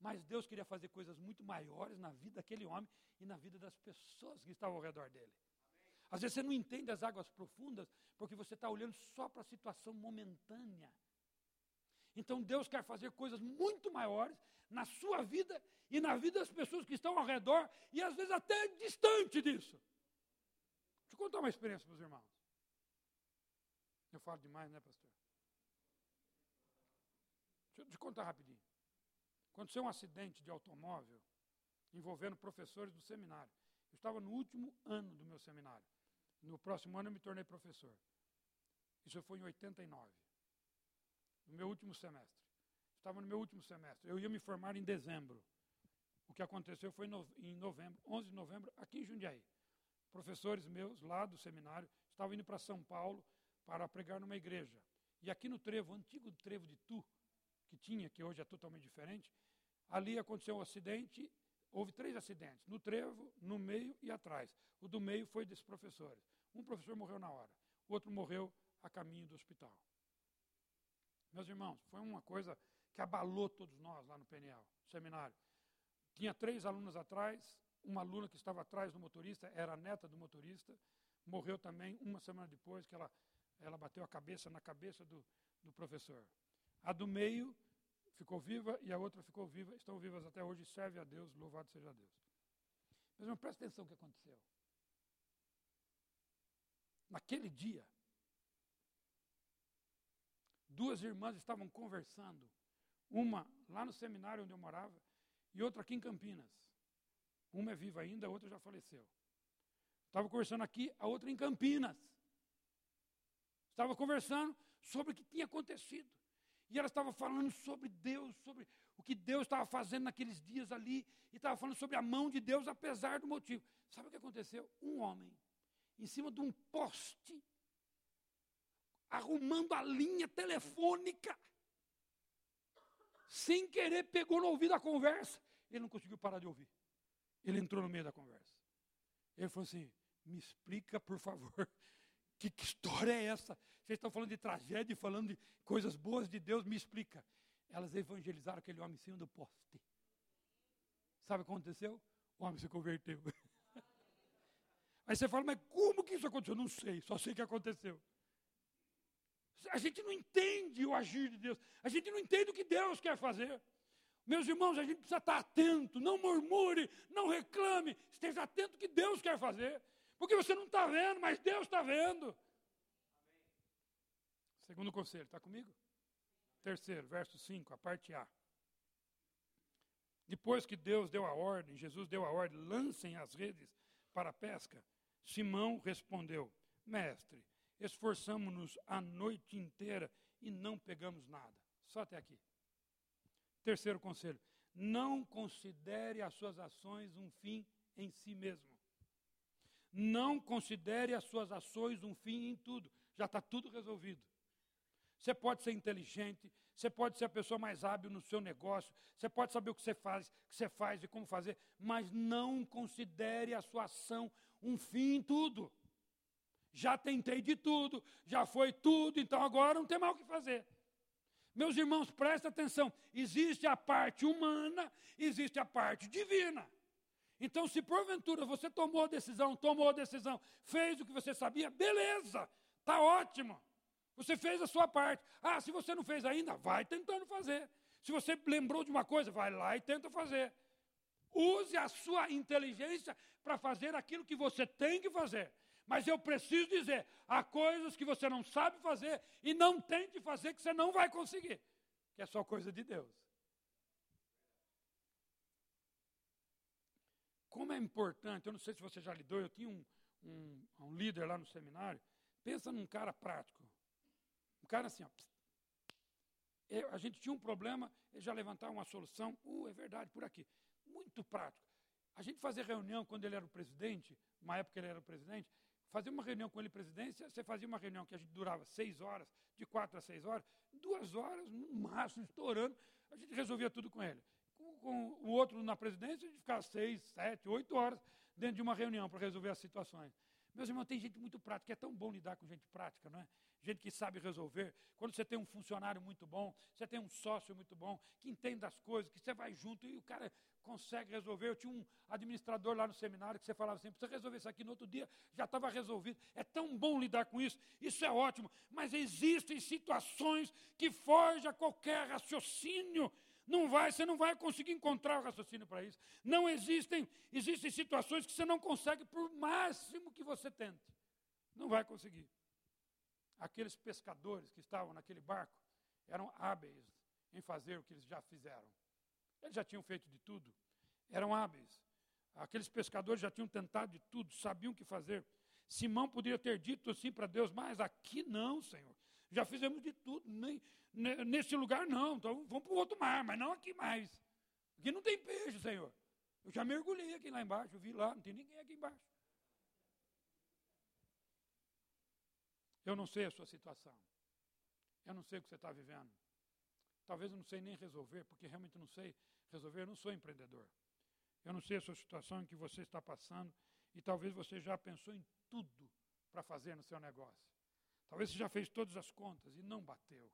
Mas Deus queria fazer coisas muito maiores na vida daquele homem e na vida das pessoas que estavam ao redor dele. Às vezes você não entende as águas profundas porque você está olhando só para a situação momentânea. Então Deus quer fazer coisas muito maiores na sua vida e na vida das pessoas que estão ao redor e às vezes até distante disso. Deixa eu contar uma experiência os irmãos. Eu falo demais, né, pastor? Deixa eu te contar rapidinho. Aconteceu um acidente de automóvel envolvendo professores do seminário. Eu estava no último ano do meu seminário. No próximo ano eu me tornei professor. Isso foi em 89. No meu último semestre. Estava no meu último semestre. Eu ia me formar em dezembro. O que aconteceu foi em novembro, 11 de novembro, aqui em Jundiaí. Professores meus lá do seminário estavam indo para São Paulo para pregar numa igreja. E aqui no trevo, antigo trevo de Tu, que tinha, que hoje é totalmente diferente, ali aconteceu um acidente, houve três acidentes, no trevo, no meio e atrás. O do meio foi desses professores. Um professor morreu na hora, o outro morreu a caminho do hospital. Meus irmãos, foi uma coisa que abalou todos nós lá no PNL, seminário. Tinha três alunos atrás, uma aluna que estava atrás do motorista, era a neta do motorista, morreu também uma semana depois que ela, ela bateu a cabeça na cabeça do, do professor. A do meio ficou viva e a outra ficou viva, estão vivas até hoje, serve a Deus, louvado seja Deus. Mas não presta atenção no que aconteceu. Naquele dia, duas irmãs estavam conversando, uma lá no seminário onde eu morava e outra aqui em Campinas. Uma é viva ainda, a outra já faleceu. Estava conversando aqui, a outra em Campinas. Estava conversando sobre o que tinha acontecido. E ela estava falando sobre Deus, sobre o que Deus estava fazendo naqueles dias ali, e estava falando sobre a mão de Deus, apesar do motivo. Sabe o que aconteceu? Um homem, em cima de um poste, arrumando a linha telefônica, sem querer pegou no ouvido a conversa. Ele não conseguiu parar de ouvir. Ele entrou no meio da conversa. Ele falou assim: me explica, por favor, que, que história é essa? Vocês estão falando de tragédia, falando de coisas boas de Deus, me explica. Elas evangelizaram aquele homem em cima do poste. Sabe o que aconteceu? O homem se converteu. Aí você fala, mas como que isso aconteceu? Não sei, só sei que aconteceu. A gente não entende o agir de Deus. A gente não entende o que Deus quer fazer. Meus irmãos, a gente precisa estar atento. Não murmure, não reclame. Esteja atento ao que Deus quer fazer. Porque você não está vendo, mas Deus está vendo. Amém. Segundo conselho, está comigo? Terceiro, verso 5, a parte A. Depois que Deus deu a ordem, Jesus deu a ordem, lancem as redes para a pesca. Simão respondeu: Mestre, esforçamos-nos a noite inteira e não pegamos nada. Só até aqui. Terceiro conselho: não considere as suas ações um fim em si mesmo. Não considere as suas ações um fim em tudo. Já está tudo resolvido. Você pode ser inteligente, você pode ser a pessoa mais hábil no seu negócio, você pode saber o que você faz, que você faz e como fazer, mas não considere a sua ação um fim em tudo. Já tentei de tudo, já foi tudo, então agora não tem mais o que fazer. Meus irmãos, prestem atenção: existe a parte humana, existe a parte divina. Então, se porventura você tomou a decisão, tomou a decisão, fez o que você sabia, beleza, está ótimo. Você fez a sua parte. Ah, se você não fez ainda, vai tentando fazer. Se você lembrou de uma coisa, vai lá e tenta fazer. Use a sua inteligência para fazer aquilo que você tem que fazer. Mas eu preciso dizer: há coisas que você não sabe fazer e não tente fazer que você não vai conseguir, que é só coisa de Deus. Como é importante, eu não sei se você já lidou, eu tinha um, um, um líder lá no seminário, pensa num cara prático. Um cara assim, ó, eu, a gente tinha um problema, ele já levantava uma solução, uh, é verdade, por aqui. Muito prático. A gente fazia reunião quando ele era o presidente, uma época ele era o presidente, fazia uma reunião com ele presidência, você fazia uma reunião que a gente durava seis horas, de quatro a seis horas, duas horas, no máximo, estourando, a gente resolvia tudo com ele. Com, o outro na presidência, gente ficava seis, sete, oito horas dentro de uma reunião para resolver as situações. Meus irmãos, tem gente muito prática, é tão bom lidar com gente prática, não é? Gente que sabe resolver. Quando você tem um funcionário muito bom, você tem um sócio muito bom, que entende as coisas, que você vai junto e o cara consegue resolver. Eu tinha um administrador lá no seminário que você falava assim: precisa resolver isso aqui no outro dia, já estava resolvido. É tão bom lidar com isso, isso é ótimo. Mas existem situações que fogem a qualquer raciocínio não vai, você não vai conseguir encontrar o raciocínio para isso. Não existem, existem situações que você não consegue por máximo que você tente. Não vai conseguir. Aqueles pescadores que estavam naquele barco eram hábeis em fazer o que eles já fizeram. Eles já tinham feito de tudo. Eram hábeis. Aqueles pescadores já tinham tentado de tudo, sabiam o que fazer. Simão poderia ter dito assim para Deus, mas aqui não, Senhor. Já fizemos de tudo, nem, nesse lugar não, então vamos para o outro mar, mas não aqui mais. Aqui não tem peixe, Senhor. Eu já mergulhei aqui lá embaixo, vi lá, não tem ninguém aqui embaixo. Eu não sei a sua situação. Eu não sei o que você está vivendo. Talvez eu não sei nem resolver, porque realmente não sei resolver, eu não sou empreendedor. Eu não sei a sua situação em que você está passando, e talvez você já pensou em tudo para fazer no seu negócio. Talvez você já fez todas as contas e não bateu.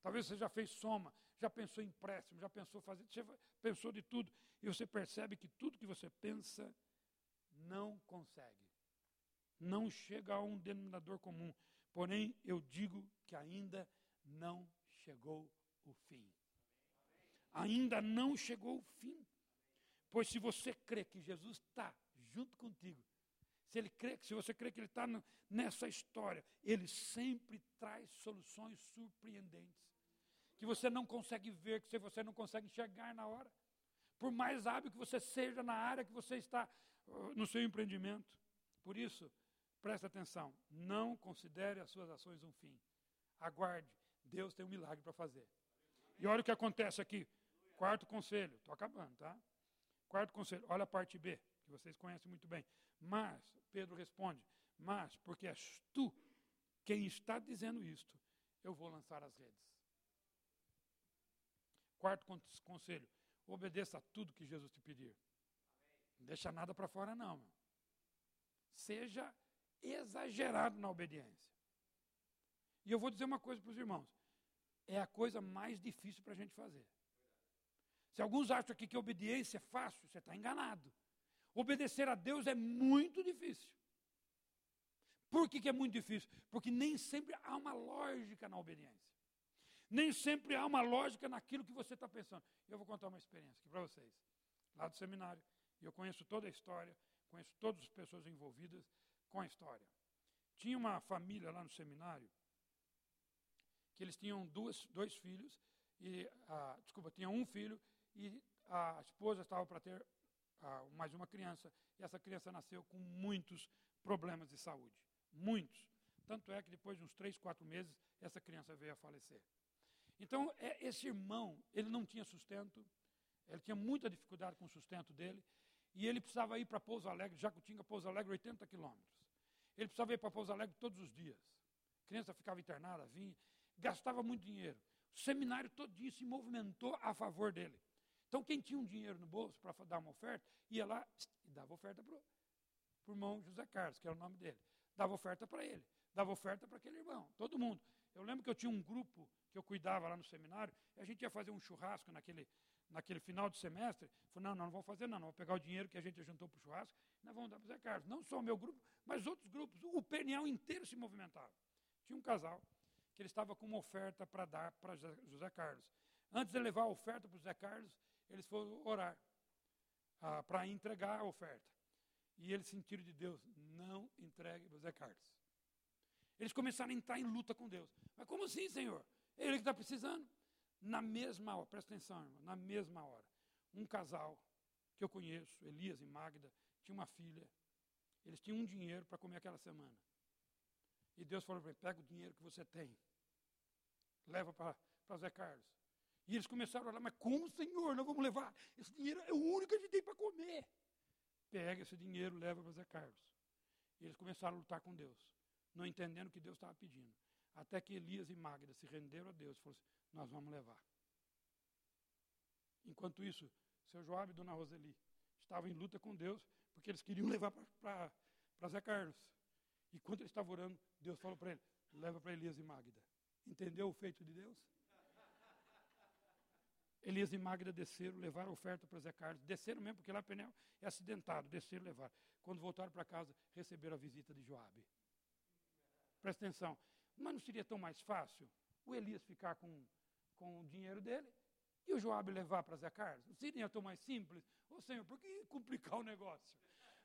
Talvez você já fez soma, já pensou em empréstimo, já pensou fazer, já pensou de tudo. E você percebe que tudo que você pensa não consegue. Não chega a um denominador comum. Porém, eu digo que ainda não chegou o fim. Ainda não chegou o fim. Pois se você crê que Jesus está junto contigo, se ele crê, se você crê que ele está nessa história, ele sempre traz soluções surpreendentes. Que você não consegue ver, que você não consegue enxergar na hora. Por mais hábil que você seja na área que você está no seu empreendimento. Por isso, preste atenção, não considere as suas ações um fim. Aguarde, Deus tem um milagre para fazer. E olha o que acontece aqui. Quarto conselho, estou acabando, tá? Quarto conselho, olha a parte B, que vocês conhecem muito bem. Mas, Pedro responde, mas porque és tu quem está dizendo isto, eu vou lançar as redes. Quarto conselho, obedeça a tudo que Jesus te pedir. Não deixa nada para fora, não. Meu. Seja exagerado na obediência. E eu vou dizer uma coisa para os irmãos: é a coisa mais difícil para a gente fazer. Se alguns acham aqui que obediência é fácil, você está enganado. Obedecer a Deus é muito difícil. Por que, que é muito difícil? Porque nem sempre há uma lógica na obediência. Nem sempre há uma lógica naquilo que você está pensando. Eu vou contar uma experiência aqui para vocês. Lá do seminário, eu conheço toda a história, conheço todas as pessoas envolvidas com a história. Tinha uma família lá no seminário que eles tinham duas, dois filhos, e, ah, desculpa, tinha um filho e a esposa estava para ter mais uma criança, e essa criança nasceu com muitos problemas de saúde. Muitos. Tanto é que depois de uns três, quatro meses, essa criança veio a falecer. Então, é, esse irmão, ele não tinha sustento, ele tinha muita dificuldade com o sustento dele, e ele precisava ir para Pouso Alegre, Jacutinga, Pouso Alegre, 80 quilômetros. Ele precisava ir para Pouso Alegre todos os dias. A criança ficava internada, vinha, gastava muito dinheiro. O seminário todinho se movimentou a favor dele. Então, quem tinha um dinheiro no bolso para dar uma oferta, ia lá e dava oferta para o irmão José Carlos, que era o nome dele. Dava oferta para ele, dava oferta para aquele irmão, todo mundo. Eu lembro que eu tinha um grupo que eu cuidava lá no seminário, e a gente ia fazer um churrasco naquele, naquele final de semestre. Falei, não, não, não vamos fazer não, não vamos pegar o dinheiro que a gente juntou para o churrasco, nós vamos dar para o Zé Carlos. Não só o meu grupo, mas outros grupos. O Peniel inteiro se movimentava. Tinha um casal que ele estava com uma oferta para dar para José Carlos. Antes de levar a oferta para José Carlos, eles foram orar ah, para entregar a oferta. E eles sentiram de Deus, não entregue José Carlos. Eles começaram a entrar em luta com Deus. Mas como assim, Senhor? Ele que está precisando. Na mesma hora, presta atenção, irmão, na mesma hora, um casal que eu conheço, Elias e Magda, tinha uma filha. Eles tinham um dinheiro para comer aquela semana. E Deus falou para ele: pega o dinheiro que você tem, leva para Zé Carlos. E eles começaram a orar, mas como, Senhor, nós vamos levar? Esse dinheiro é o único que a gente tem para comer. Pega esse dinheiro, leva para Zé Carlos. E eles começaram a lutar com Deus, não entendendo o que Deus estava pedindo. Até que Elias e Magda se renderam a Deus e falaram assim, nós vamos levar. Enquanto isso, seu Joab e Dona Roseli estavam em luta com Deus, porque eles queriam levar para Zé Carlos. E quando ele estava orando, Deus falou para ele: leva para Elias e Magda. Entendeu o feito de Deus? Elias e Magda desceram, levaram a oferta para Zé Carlos. Desceram mesmo, porque lá Penel é acidentado. Desceram, levaram. Quando voltaram para casa, receberam a visita de Joabe. Presta atenção. Mas não seria tão mais fácil o Elias ficar com, com o dinheiro dele e o Joabe levar para Zé Carlos? Não seria tão mais simples? Ô Senhor, por que complicar o negócio?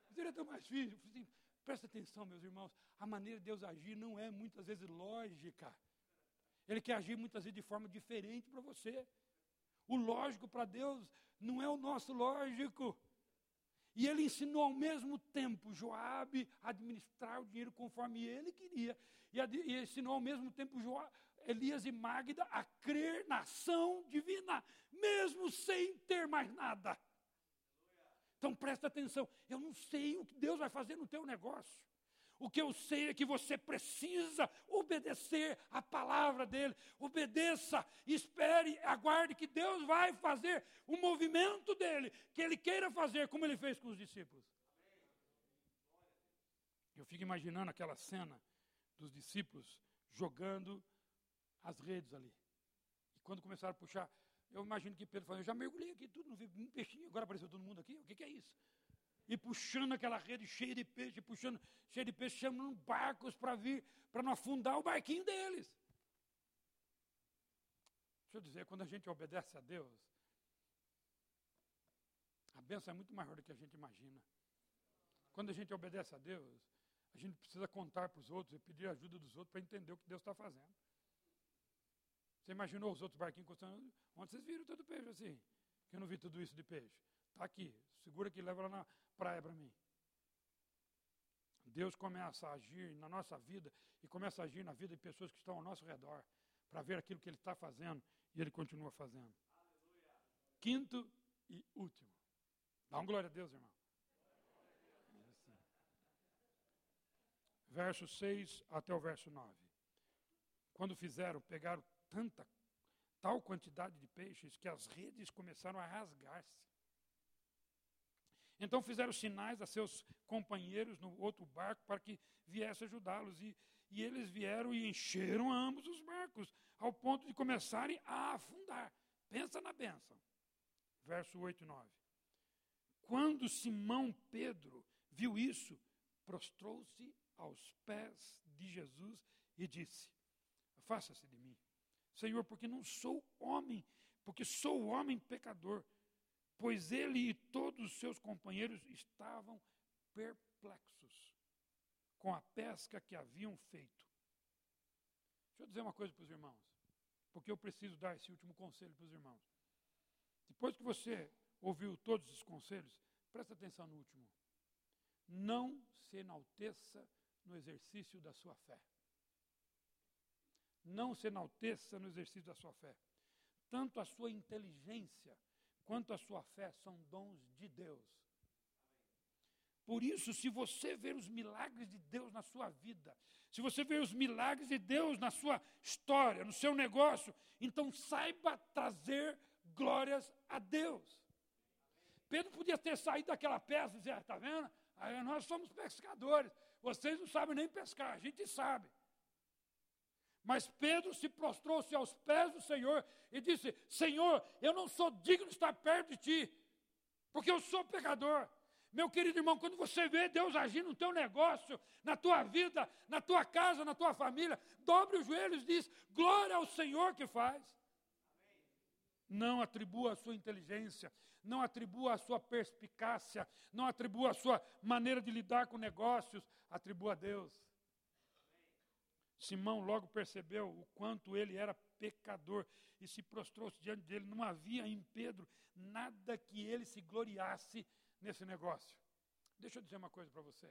Não seria tão mais? Assim, presta atenção, meus irmãos. A maneira de Deus agir não é muitas vezes lógica. Ele quer agir muitas vezes de forma diferente para você. O lógico para Deus não é o nosso lógico. E ele ensinou ao mesmo tempo Joabe a administrar o dinheiro conforme ele queria. E, e ensinou ao mesmo tempo Joabe, Elias e Magda a crer na ação divina, mesmo sem ter mais nada. Então presta atenção, eu não sei o que Deus vai fazer no teu negócio. O que eu sei é que você precisa obedecer a palavra dele. Obedeça, espere, aguarde que Deus vai fazer o movimento dele, que ele queira fazer, como ele fez com os discípulos. Eu fico imaginando aquela cena dos discípulos jogando as redes ali. E quando começaram a puxar, eu imagino que Pedro falou: Eu já mergulhei aqui tudo, não vi um peixinho, agora apareceu todo mundo aqui. O que, que é isso? E puxando aquela rede cheia de peixe, puxando cheia de peixe, chamando barcos para vir, para não afundar o barquinho deles. Deixa eu dizer, quando a gente obedece a Deus, a bênção é muito maior do que a gente imagina. Quando a gente obedece a Deus, a gente precisa contar para os outros e pedir ajuda dos outros para entender o que Deus está fazendo. Você imaginou os outros barquinhos custando? Onde vocês viram todo peixe assim? Que eu não vi tudo isso de peixe. Está aqui, segura que leva lá na, praia para mim. Deus começa a agir na nossa vida e começa a agir na vida de pessoas que estão ao nosso redor para ver aquilo que Ele está fazendo e Ele continua fazendo. Aleluia. Quinto e último. Dá um glória a Deus, irmão. Assim. Verso 6 até o verso 9. Quando fizeram, pegaram tanta, tal quantidade de peixes que as redes começaram a rasgar-se. Então fizeram sinais a seus companheiros no outro barco para que viesse ajudá-los. E, e eles vieram e encheram ambos os barcos, ao ponto de começarem a afundar. Pensa na bênção. Verso 8 e 9. Quando Simão Pedro viu isso, prostrou-se aos pés de Jesus e disse: Afasta-se de mim, Senhor, porque não sou homem, porque sou homem pecador pois ele e todos os seus companheiros estavam perplexos com a pesca que haviam feito. Deixa eu dizer uma coisa para os irmãos, porque eu preciso dar esse último conselho para os irmãos. Depois que você ouviu todos os conselhos, presta atenção no último. Não se enalteça no exercício da sua fé. Não se enalteça no exercício da sua fé. Tanto a sua inteligência quanto a sua fé são dons de Deus. Por isso, se você ver os milagres de Deus na sua vida, se você ver os milagres de Deus na sua história, no seu negócio, então saiba trazer glórias a Deus. Pedro podia ter saído daquela peça e dizer: está ah, vendo? Aí nós somos pescadores, vocês não sabem nem pescar, a gente sabe. Mas Pedro se prostrou-se aos pés do Senhor e disse: Senhor, eu não sou digno de estar perto de ti, porque eu sou pecador. Meu querido irmão, quando você vê Deus agir no teu negócio, na tua vida, na tua casa, na tua família, dobre os joelhos e diz: glória ao Senhor que faz. Não atribua a sua inteligência, não atribua a sua perspicácia, não atribua a sua maneira de lidar com negócios, atribua a Deus. Simão logo percebeu o quanto ele era pecador e se prostrou-se diante dele. Não havia em Pedro nada que ele se gloriasse nesse negócio. Deixa eu dizer uma coisa para você.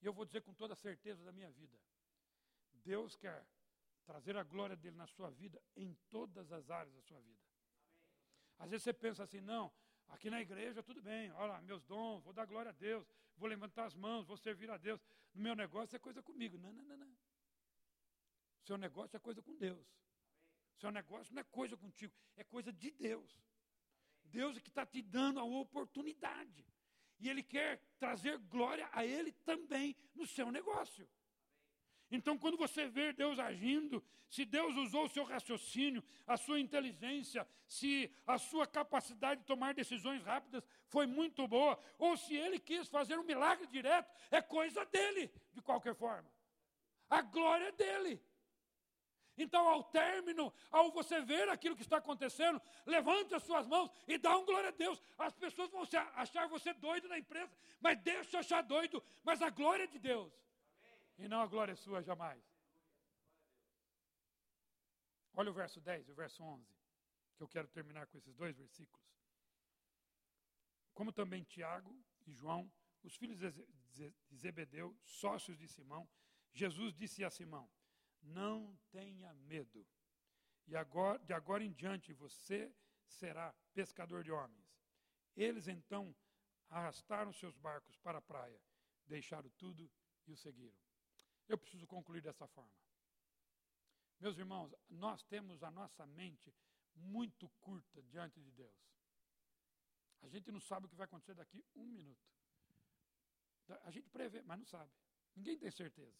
E eu vou dizer com toda a certeza da minha vida. Deus quer trazer a glória dele na sua vida em todas as áreas da sua vida. Às vezes você pensa assim, não, aqui na igreja tudo bem, olha lá, meus dons, vou dar glória a Deus, vou levantar as mãos, vou servir a Deus. No meu negócio é coisa comigo. Não, não, não, não. Seu negócio é coisa com Deus. Seu negócio não é coisa contigo, é coisa de Deus. Deus é que está te dando a oportunidade. E Ele quer trazer glória a Ele também no seu negócio. Então, quando você vê Deus agindo, se Deus usou o seu raciocínio, a sua inteligência, se a sua capacidade de tomar decisões rápidas foi muito boa, ou se Ele quis fazer um milagre direto, é coisa dele, de qualquer forma. A glória é dele. Então, ao término, ao você ver aquilo que está acontecendo, levante as suas mãos e dá um glória a Deus. As pessoas vão achar você doido na empresa, mas deixa achar doido, mas a glória é de Deus. Amém. E não a glória é sua jamais. Olha o verso 10 e o verso 11, que eu quero terminar com esses dois versículos. Como também Tiago e João, os filhos de Zebedeu, sócios de Simão, Jesus disse a Simão: não tenha medo. E agora, de agora em diante você será pescador de homens. Eles então arrastaram seus barcos para a praia, deixaram tudo e o seguiram. Eu preciso concluir dessa forma. Meus irmãos, nós temos a nossa mente muito curta diante de Deus. A gente não sabe o que vai acontecer daqui um minuto. A gente prevê, mas não sabe. Ninguém tem certeza.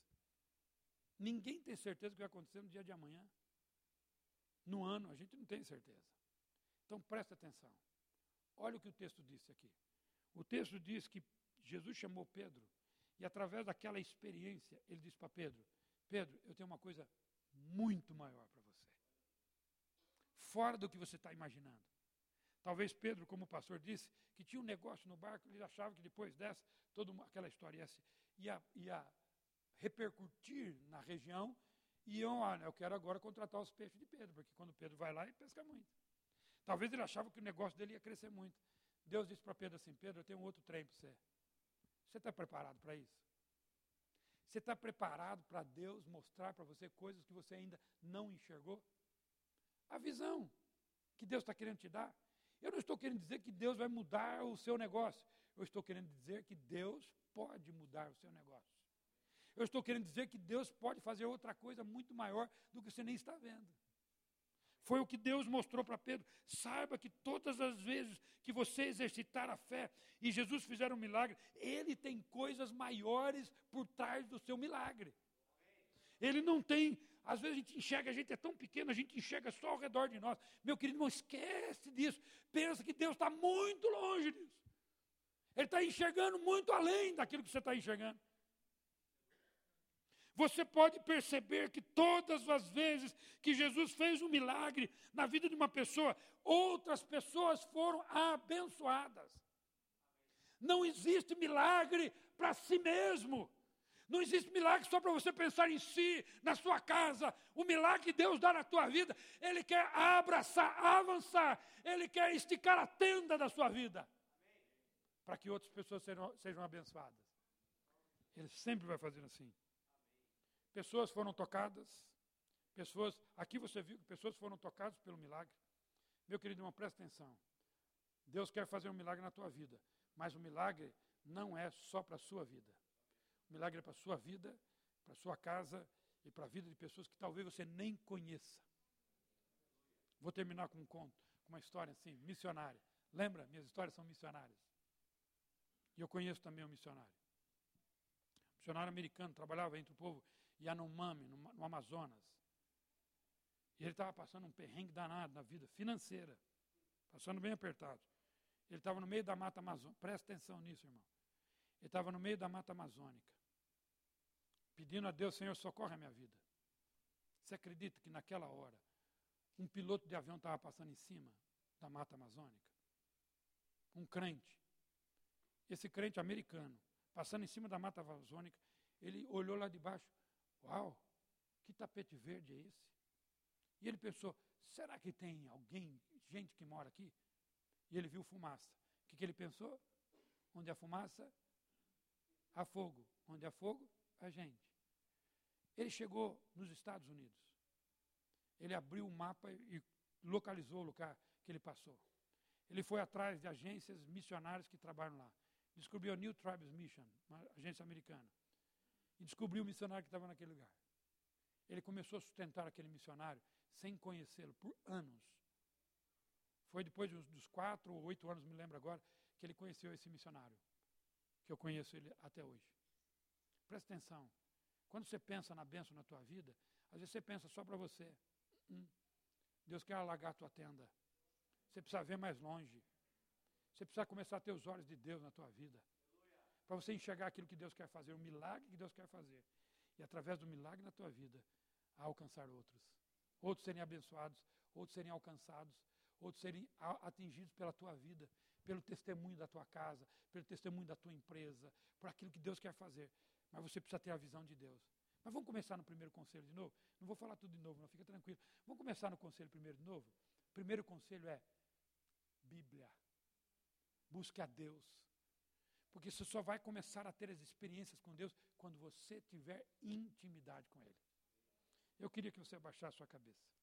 Ninguém tem certeza do que vai acontecer no dia de amanhã. No ano, a gente não tem certeza. Então presta atenção. Olha o que o texto disse aqui. O texto diz que Jesus chamou Pedro e através daquela experiência ele disse para Pedro: Pedro, eu tenho uma coisa muito maior para você. Fora do que você está imaginando. Talvez Pedro, como o pastor disse, que tinha um negócio no barco, ele achava que depois dessa, toda aquela história ia, ia, ia repercutir na região, iam, ah, eu quero agora contratar os peixes de Pedro, porque quando Pedro vai lá, ele pesca muito. Talvez ele achava que o negócio dele ia crescer muito. Deus disse para Pedro assim: Pedro, eu tenho um outro trem para você. Você está preparado para isso? Você está preparado para Deus mostrar para você coisas que você ainda não enxergou? A visão que Deus está querendo te dar. Eu não estou querendo dizer que Deus vai mudar o seu negócio. Eu estou querendo dizer que Deus pode mudar o seu negócio. Eu estou querendo dizer que Deus pode fazer outra coisa muito maior do que você nem está vendo. Foi o que Deus mostrou para Pedro. Saiba que todas as vezes que você exercitar a fé e Jesus fizer um milagre, Ele tem coisas maiores por trás do seu milagre. Ele não tem, às vezes a gente enxerga, a gente é tão pequeno, a gente enxerga só ao redor de nós. Meu querido não esquece disso. Pensa que Deus está muito longe disso. Ele está enxergando muito além daquilo que você está enxergando. Você pode perceber que todas as vezes que Jesus fez um milagre na vida de uma pessoa, outras pessoas foram abençoadas. Não existe milagre para si mesmo. Não existe milagre só para você pensar em si, na sua casa. O milagre que Deus dá na tua vida, Ele quer abraçar, avançar. Ele quer esticar a tenda da sua vida. Para que outras pessoas sejam, sejam abençoadas. Ele sempre vai fazer assim. Pessoas foram tocadas, pessoas, aqui você viu que pessoas foram tocadas pelo milagre. Meu querido irmão, presta atenção. Deus quer fazer um milagre na tua vida, mas o milagre não é só para a sua vida. O milagre é para a sua vida, para a sua casa e para a vida de pessoas que talvez você nem conheça. Vou terminar com um conto, com uma história assim, missionária. Lembra? Minhas histórias são missionárias. E eu conheço também um missionário. Missionário americano, trabalhava entre o povo Yanomami, no, no Amazonas. E ele estava passando um perrengue danado na vida financeira, passando bem apertado. Ele estava no meio da mata amazônica, presta atenção nisso, irmão. Ele estava no meio da mata amazônica, pedindo a Deus, Senhor, socorre a minha vida. Você acredita que naquela hora, um piloto de avião estava passando em cima da mata amazônica? Um crente. Esse crente americano, passando em cima da mata amazônica, ele olhou lá de baixo, uau, que tapete verde é esse? E ele pensou, será que tem alguém, gente que mora aqui? E ele viu fumaça. O que, que ele pensou? Onde há fumaça, há fogo. Onde há fogo, há gente. Ele chegou nos Estados Unidos. Ele abriu o mapa e localizou o lugar que ele passou. Ele foi atrás de agências missionárias que trabalham lá. Descobriu a New Tribes Mission, uma agência americana. E descobriu o missionário que estava naquele lugar. Ele começou a sustentar aquele missionário sem conhecê-lo por anos. Foi depois dos quatro ou oito anos, me lembro agora, que ele conheceu esse missionário, que eu conheço ele até hoje. Presta atenção. Quando você pensa na bênção na tua vida, às vezes você pensa só para você. Hum, Deus quer alagar a tua tenda. Você precisa ver mais longe. Você precisa começar a ter os olhos de Deus na tua vida. Para você enxergar aquilo que Deus quer fazer, o milagre que Deus quer fazer. E através do milagre na tua vida, alcançar outros. Outros serem abençoados, outros serem alcançados, outros serem atingidos pela tua vida, pelo testemunho da tua casa, pelo testemunho da tua empresa, por aquilo que Deus quer fazer. Mas você precisa ter a visão de Deus. Mas vamos começar no primeiro conselho de novo? Não vou falar tudo de novo, não, fica tranquilo. Vamos começar no conselho primeiro de novo? Primeiro conselho é Bíblia. Busque a Deus. Porque você só vai começar a ter as experiências com Deus quando você tiver intimidade com Ele. Eu queria que você abaixasse a sua cabeça.